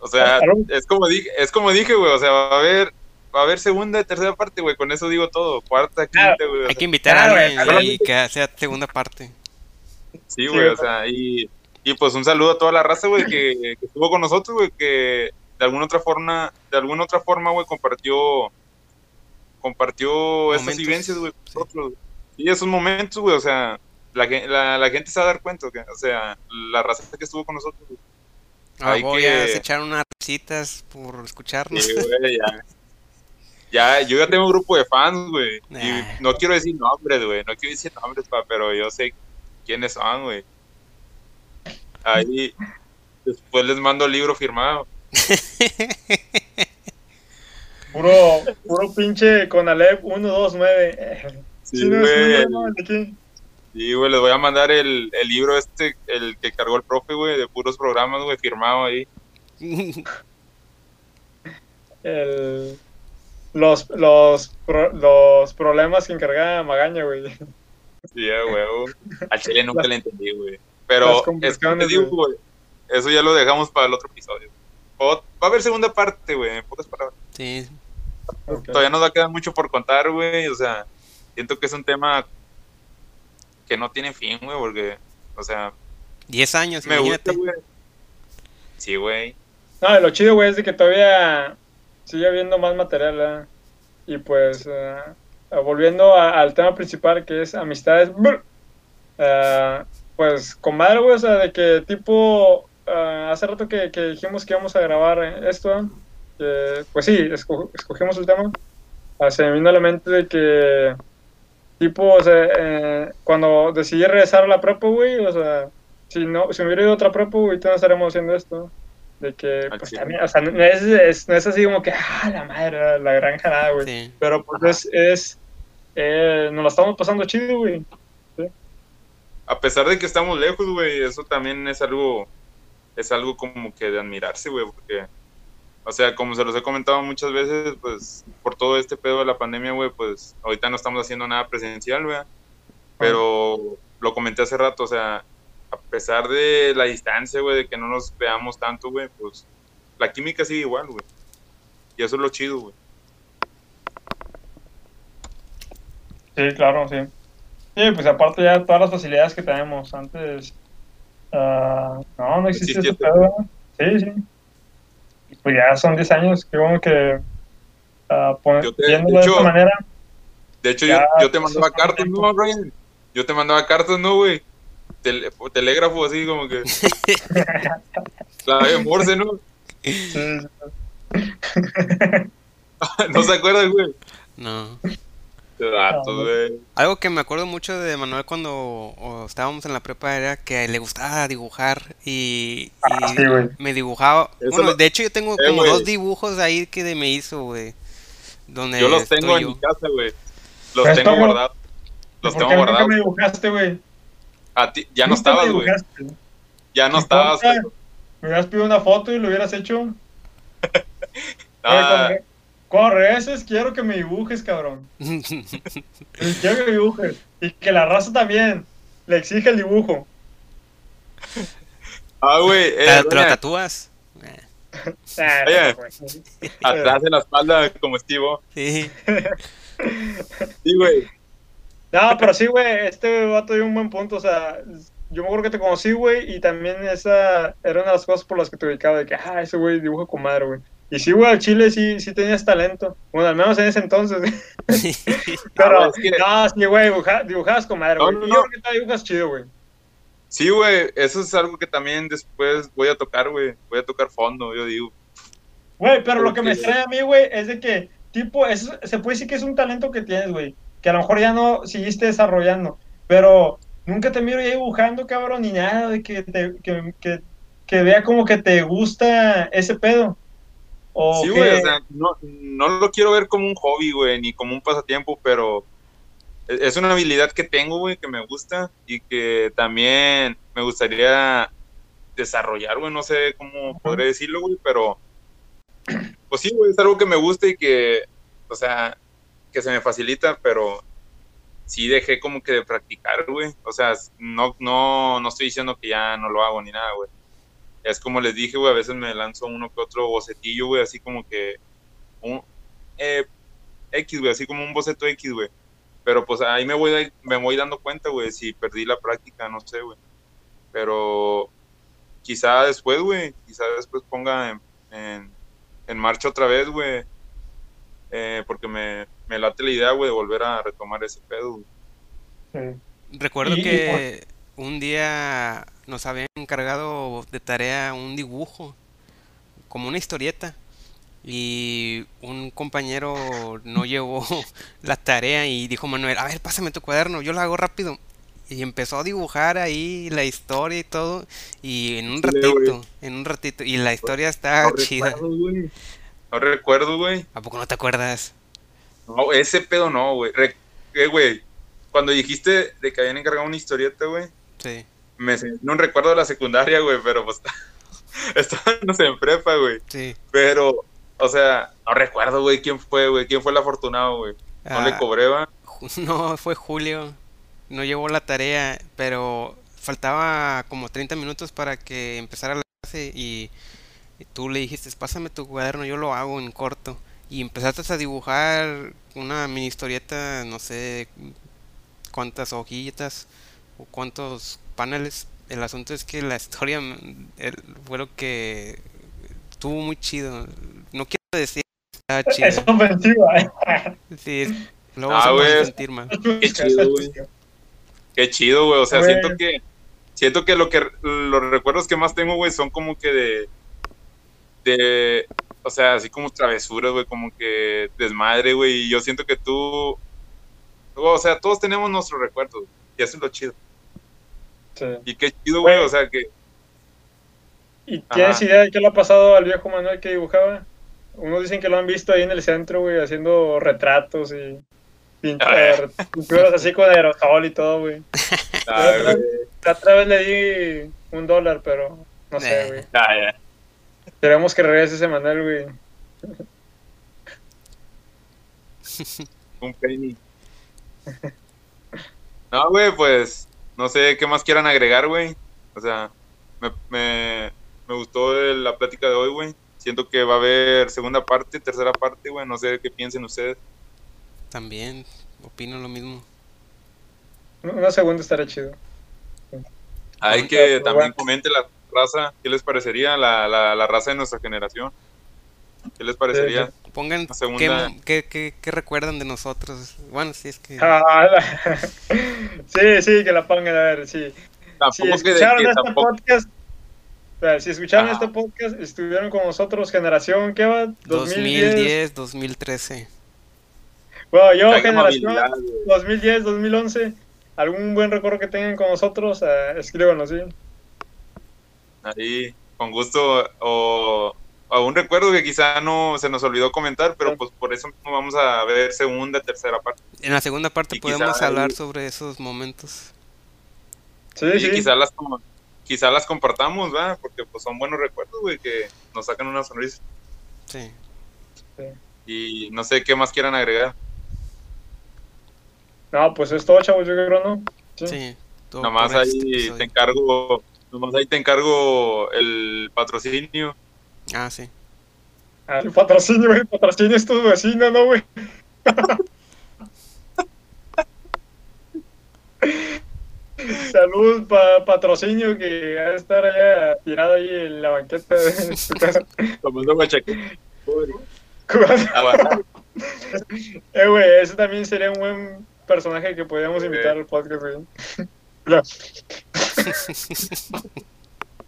O sea, es como dije, es como dije, güey, o sea, va a haber va a haber segunda y tercera parte, güey, con eso digo todo, cuarta, Claro. quinta, güey. o Hay sea, que invitar a alguien y que sea segunda parte. Sí, Sí, güey, o sea, y, y pues un saludo a toda la raza, güey, que, que estuvo con nosotros, güey, que de alguna otra forma, de alguna otra forma, güey, compartió, compartió estas vivencias, güey, con sí. nosotros. Y esos momentos, güey, o sea, la, la, la gente se va a dar cuenta, que, o sea, la raza que estuvo con nosotros, güey. Ah, Hay voy que- a echar unas risitas por escucharnos. Sí, güey, ya. Ya, yo ya tengo un grupo de fans, güey. Y no quiero decir nombres, güey. No quiero decir nombres, pa, pero yo sé quiénes son, güey. Ahí, después les mando el libro firmado. puro, puro pinche con Alep 129. Sí, Sí, no, sí, güey. no. Sí, güey, les voy a mandar el, el libro este, el que cargó el profe, güey, de puros programas, güey, firmado ahí. El- los, los, pro- los problemas que encargaba Magaña, güey. Sí, huevo. Al chile nunca le entendí, güey. Pero es que te digo, güey, eso ya lo dejamos para el otro episodio. O- va a haber segunda parte, güey, en pocas palabras. Sí. Todavía nos va a quedar mucho por contar, güey. O sea, siento que es un tema que no tiene fin, güey, porque, o sea, 10 años, me gusta, güey. Sí, güey. No, lo chido, güey, es de que todavía sigue habiendo más material, ¿verdad? Y pues, eh, volviendo a- al tema principal, que es amistades, eh, pues, con madre, güey, o sea, de que tipo, eh, hace rato que, que dijimos que íbamos a grabar esto, ¿eh? que, pues sí, esco- escogimos el tema, Ah, se me vino a la mente de que, tipo, o sea, eh, cuando decidí regresar a la prepa, güey, o sea, si no, si me hubiera ido a otra prepa, güey, no estaríamos haciendo esto. De que, Al pues también, o sea, no es, es- no es así como que, ah, la madre, la gran jalada, güey. Sí. Pero pues es, es eh, nos la estamos pasando chido, güey. A pesar de que estamos lejos, güey, eso también es algo, es algo como que de admirarse, güey, porque, o sea, como se los he comentado muchas veces, pues, por todo este pedo de la pandemia, güey, pues, ahorita no estamos haciendo nada presencial, güey, pero lo comenté hace rato, o sea, a pesar de la distancia, güey, de que no nos veamos tanto, güey, pues, la química sigue igual, güey, y eso es lo chido, güey. Sí, claro, sí. Sí, pues aparte ya todas las facilidades que tenemos antes. ah, no, no existía ese existía. pedo. Sí, sí. Pues ya son 10 años, que bueno que ah, pon- Yo te- viéndolo de de hecho, esta manera. De hecho, Ya, yo, yo te pues, mandaba cartas. ¿no, Brian? Yo te mandaba cartas, ¿no, güey? Tele- telégrafo así como que... Clave Morse, ¿no? ¿No se acuerdan, güey? No. De datos, No, güey. Algo que me acuerdo mucho de Manuel cuando o, estábamos en la prepa era que le gustaba dibujar y, y Ah, sí, me dibujaba. Eso bueno, lo- de hecho yo tengo Eh, como dos dibujos ahí que de- me hizo, güey. donde Yo los tengo en mi casa, güey. Los tengo guardados. Los ¿Por tengo nunca guardados. me dibujaste, güey? A ti, ya no estabas, güey. Ya no estabas. Me hubieras pedido una foto y lo hubieras hecho. Ah, cuando- regreses, quiero que me dibujes, cabrón. Quiero que me dibujes. Y que la raza también le exige el dibujo. ah, güey. eh, ¿Te, te lo tatúas? Ah, Oye. atrás de la espalda como Steve. Sí. Sí, güey. No, pero sí, güey, este vato dio un buen punto. O sea, yo me acuerdo que te conocí, güey, y también esa era una de las cosas por las que te ubicaba, de que, ah, ese güey dibuja con madre, güey. Y sí, güey, al chile sí, sí tenías talento. Bueno, al menos en ese entonces. Pero, Ah, es que- no, sí, güey, dibuja- dibujabas con madre, güey. no, Y no. Yo creo que te dibujas chido, güey. Sí, güey. Eso es algo que también después voy a tocar, güey. Voy a tocar fondo, yo digo. Güey, pero lo que me extraña a mí, güey, es de que, tipo, eso, se puede decir que es un talento que tienes, güey. Que a lo mejor ya no seguiste desarrollando. Pero nunca te miro ya dibujando, cabrón, ni nada de que, te, que, que, que vea como que te gusta ese pedo. O Sí, güey, o sea, no, no lo quiero ver como un hobby, güey, ni como un pasatiempo, pero e- es una habilidad que tengo, güey, que me gusta y que también me gustaría desarrollar, güey, no sé cómo podré decirlo, güey, pero pues sí, güey, es algo que me gusta y que, o sea, que se me facilita, pero sí dejé como que de practicar, güey, o sea, no, no, no estoy diciendo que ya no lo hago ni nada, güey. Es como les dije, güey, a veces me lanzo uno que otro bocetillo, güey, así como que un eh, X, güey, así como un boceto X, güey. Pero pues ahí me voy, me voy dando cuenta, güey, si perdí la práctica, no sé, güey. Pero quizá después, güey, quizá después ponga en, en, en marcha otra vez, güey. Eh, porque me, me late la idea, güey, de volver a retomar ese pedo, güey. Sí. Recuerdo Y- y que un día nos habían encargado de tarea un dibujo, como una historieta, y un compañero no llevó la tarea y dijo Manuel, a ver, pásame tu cuaderno, yo lo hago rápido. Y empezó a dibujar ahí la historia y todo, y en un ratito, en un ratito, y la historia está No chida. recuerdo, güey. No recuerdo, güey. ¿A poco no te acuerdas? No, ese pedo no, güey. Re- eh, güey, cuando dijiste de que habían encargado una historieta, güey, Sí, me no recuerdo de la secundaria, güey, pero pues sé, en prepa, güey. sí. Pero, o sea, no recuerdo, güey, quién fue, güey, quién fue el afortunado, güey. No le Ah, cobré, va. No, fue Julio. No llevó la tarea, pero faltaba como 30 minutos para que empezara la clase y, y tú le dijiste, pásame tu cuaderno, yo lo hago en corto. Y empezaste a dibujar una mini historieta, no sé cuántas hojitas o cuántos paneles. El asunto es que la historia el- fue lo que estuvo muy chido. No quiero decir que estaba chido. Es ofensiva, eh. Sí, es- luego Ah, se güey. sentir mal. Qué chido, güey. Qué chido, güey. O sea, siento que siento que lo que los recuerdos que más tengo, güey, son como que de de o sea, así como travesuras, güey, como que desmadre, güey, y yo siento que tú o sea, todos tenemos nuestros recuerdos, güey, y eso es lo chido. Sí. Y qué chido, güey, o sea, que ¿Y tienes Ajá. idea de qué le ha pasado al viejo Manuel que dibujaba? Unos dicen que lo han visto ahí en el centro, güey, haciendo retratos y pin- eh, pinturas así con aerosol y todo, güey. ah, La otra vez le di un dólar, pero no sé, Nah. güey. ah, ya. Queremos que regrese ese Manuel, güey. un penny. No, güey, pues no sé qué más quieran agregar, güey. O sea, me, me, me gustó la plática de hoy, güey. Siento que va a haber segunda parte, tercera parte, güey. No sé qué piensen ustedes. También opino lo mismo. Una segunda estaría chido. Hay que también comente la raza, ¿qué les parecería la, la, la raza de nuestra generación? ¿Qué les parecería? Pongan segunda- qué, qué, qué- qué recuerdan de nosotros. Bueno, si es que... Ah, sí, sí, que la pongan a ver, sí. Si que, de- escucharon que este tampoco- podcast, o sea, si escucharon este podcast, estuvieron con nosotros, generación, ¿qué va? 2010, 2013. Bueno, yo, generación movilidad, güey. 2010, 2011, algún buen recuerdo que tengan con nosotros, eh, escríbanos, ¿sí? Ahí, con gusto, o a un recuerdo que quizá no se nos olvidó comentar, pero pues por eso mismo vamos a ver segunda, tercera parte. En la segunda parte Y podemos ahí- hablar sobre esos momentos. Sí, y sí. quizá las quizá las compartamos, ¿verdad? Porque pues son buenos recuerdos, güey, que nos sacan una sonrisa. Sí. Y no sé qué más quieran agregar. No, pues es todo, chavos, yo creo, ¿no? Sí. Sí. todo Nomás este ahí te encargo, nomás ahí te encargo el patrocinio. Ah, sí. Ah, el patrocinio, güey. Patrocinio es tu vecino, ¿no, güey? Salud, pa patrocinio, que va a estar allá tirado ahí en la banqueta de su casa. Tomando eh, güey, ese también sería un buen personaje que podríamos invitar al podcast, güey.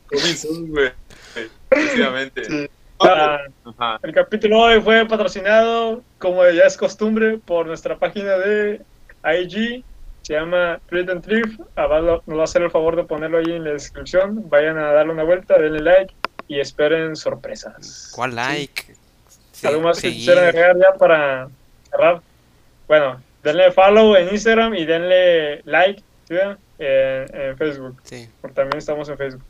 Güey. Efectivamente. Sí. Ah, Ajá. el capítulo hoy fue patrocinado, como ya es costumbre, por nuestra página de IG. Se llama Treat and Thrift. Aval nos va a hacer el favor de ponerlo ahí en la descripción. Vayan a darle una vuelta, denle like y esperen sorpresas. ¿Cuál like? Sí, ¿Algo más que quisieran agregar ya para cerrar? Bueno, denle follow en Instagram y denle like ¿sí? en, en Facebook. Sí. Porque también estamos en Facebook.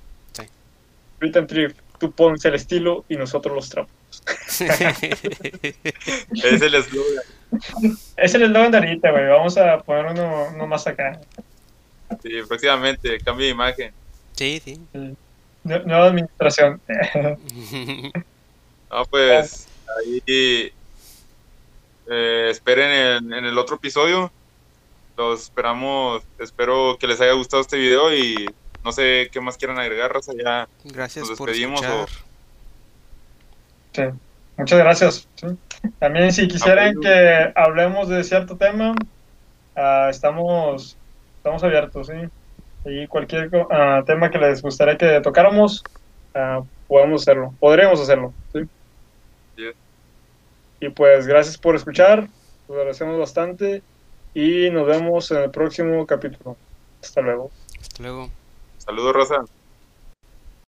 Treat and Thrift. Tú pones el estilo y nosotros los trapos. Es el eslogan. Es el eslogan de ahorita, güey. Vamos a poner uno, uno más acá. Sí, próximamente, cambio de imagen. sí, sí. Nu- Nueva administración. No, pues ahí eh, esperen en, en el otro episodio. Los esperamos. Espero que les haya gustado este video y no sé qué más quieran agregar, Raza. Ya Gracias Nos por despedimos, escuchar. Sí. Muchas gracias. sí. También si quisieran Apoyo. que hablemos de cierto tema, ah, estamos, estamos abiertos, ¿sí? Y cualquier ah, tema que les gustaría que tocáramos, ah, podemos hacerlo, podríamos hacerlo, ¿sí? Y pues gracias por escuchar, los agradecemos bastante y nos vemos en el próximo capítulo. Hasta luego. Hasta luego. Saludos, Raza.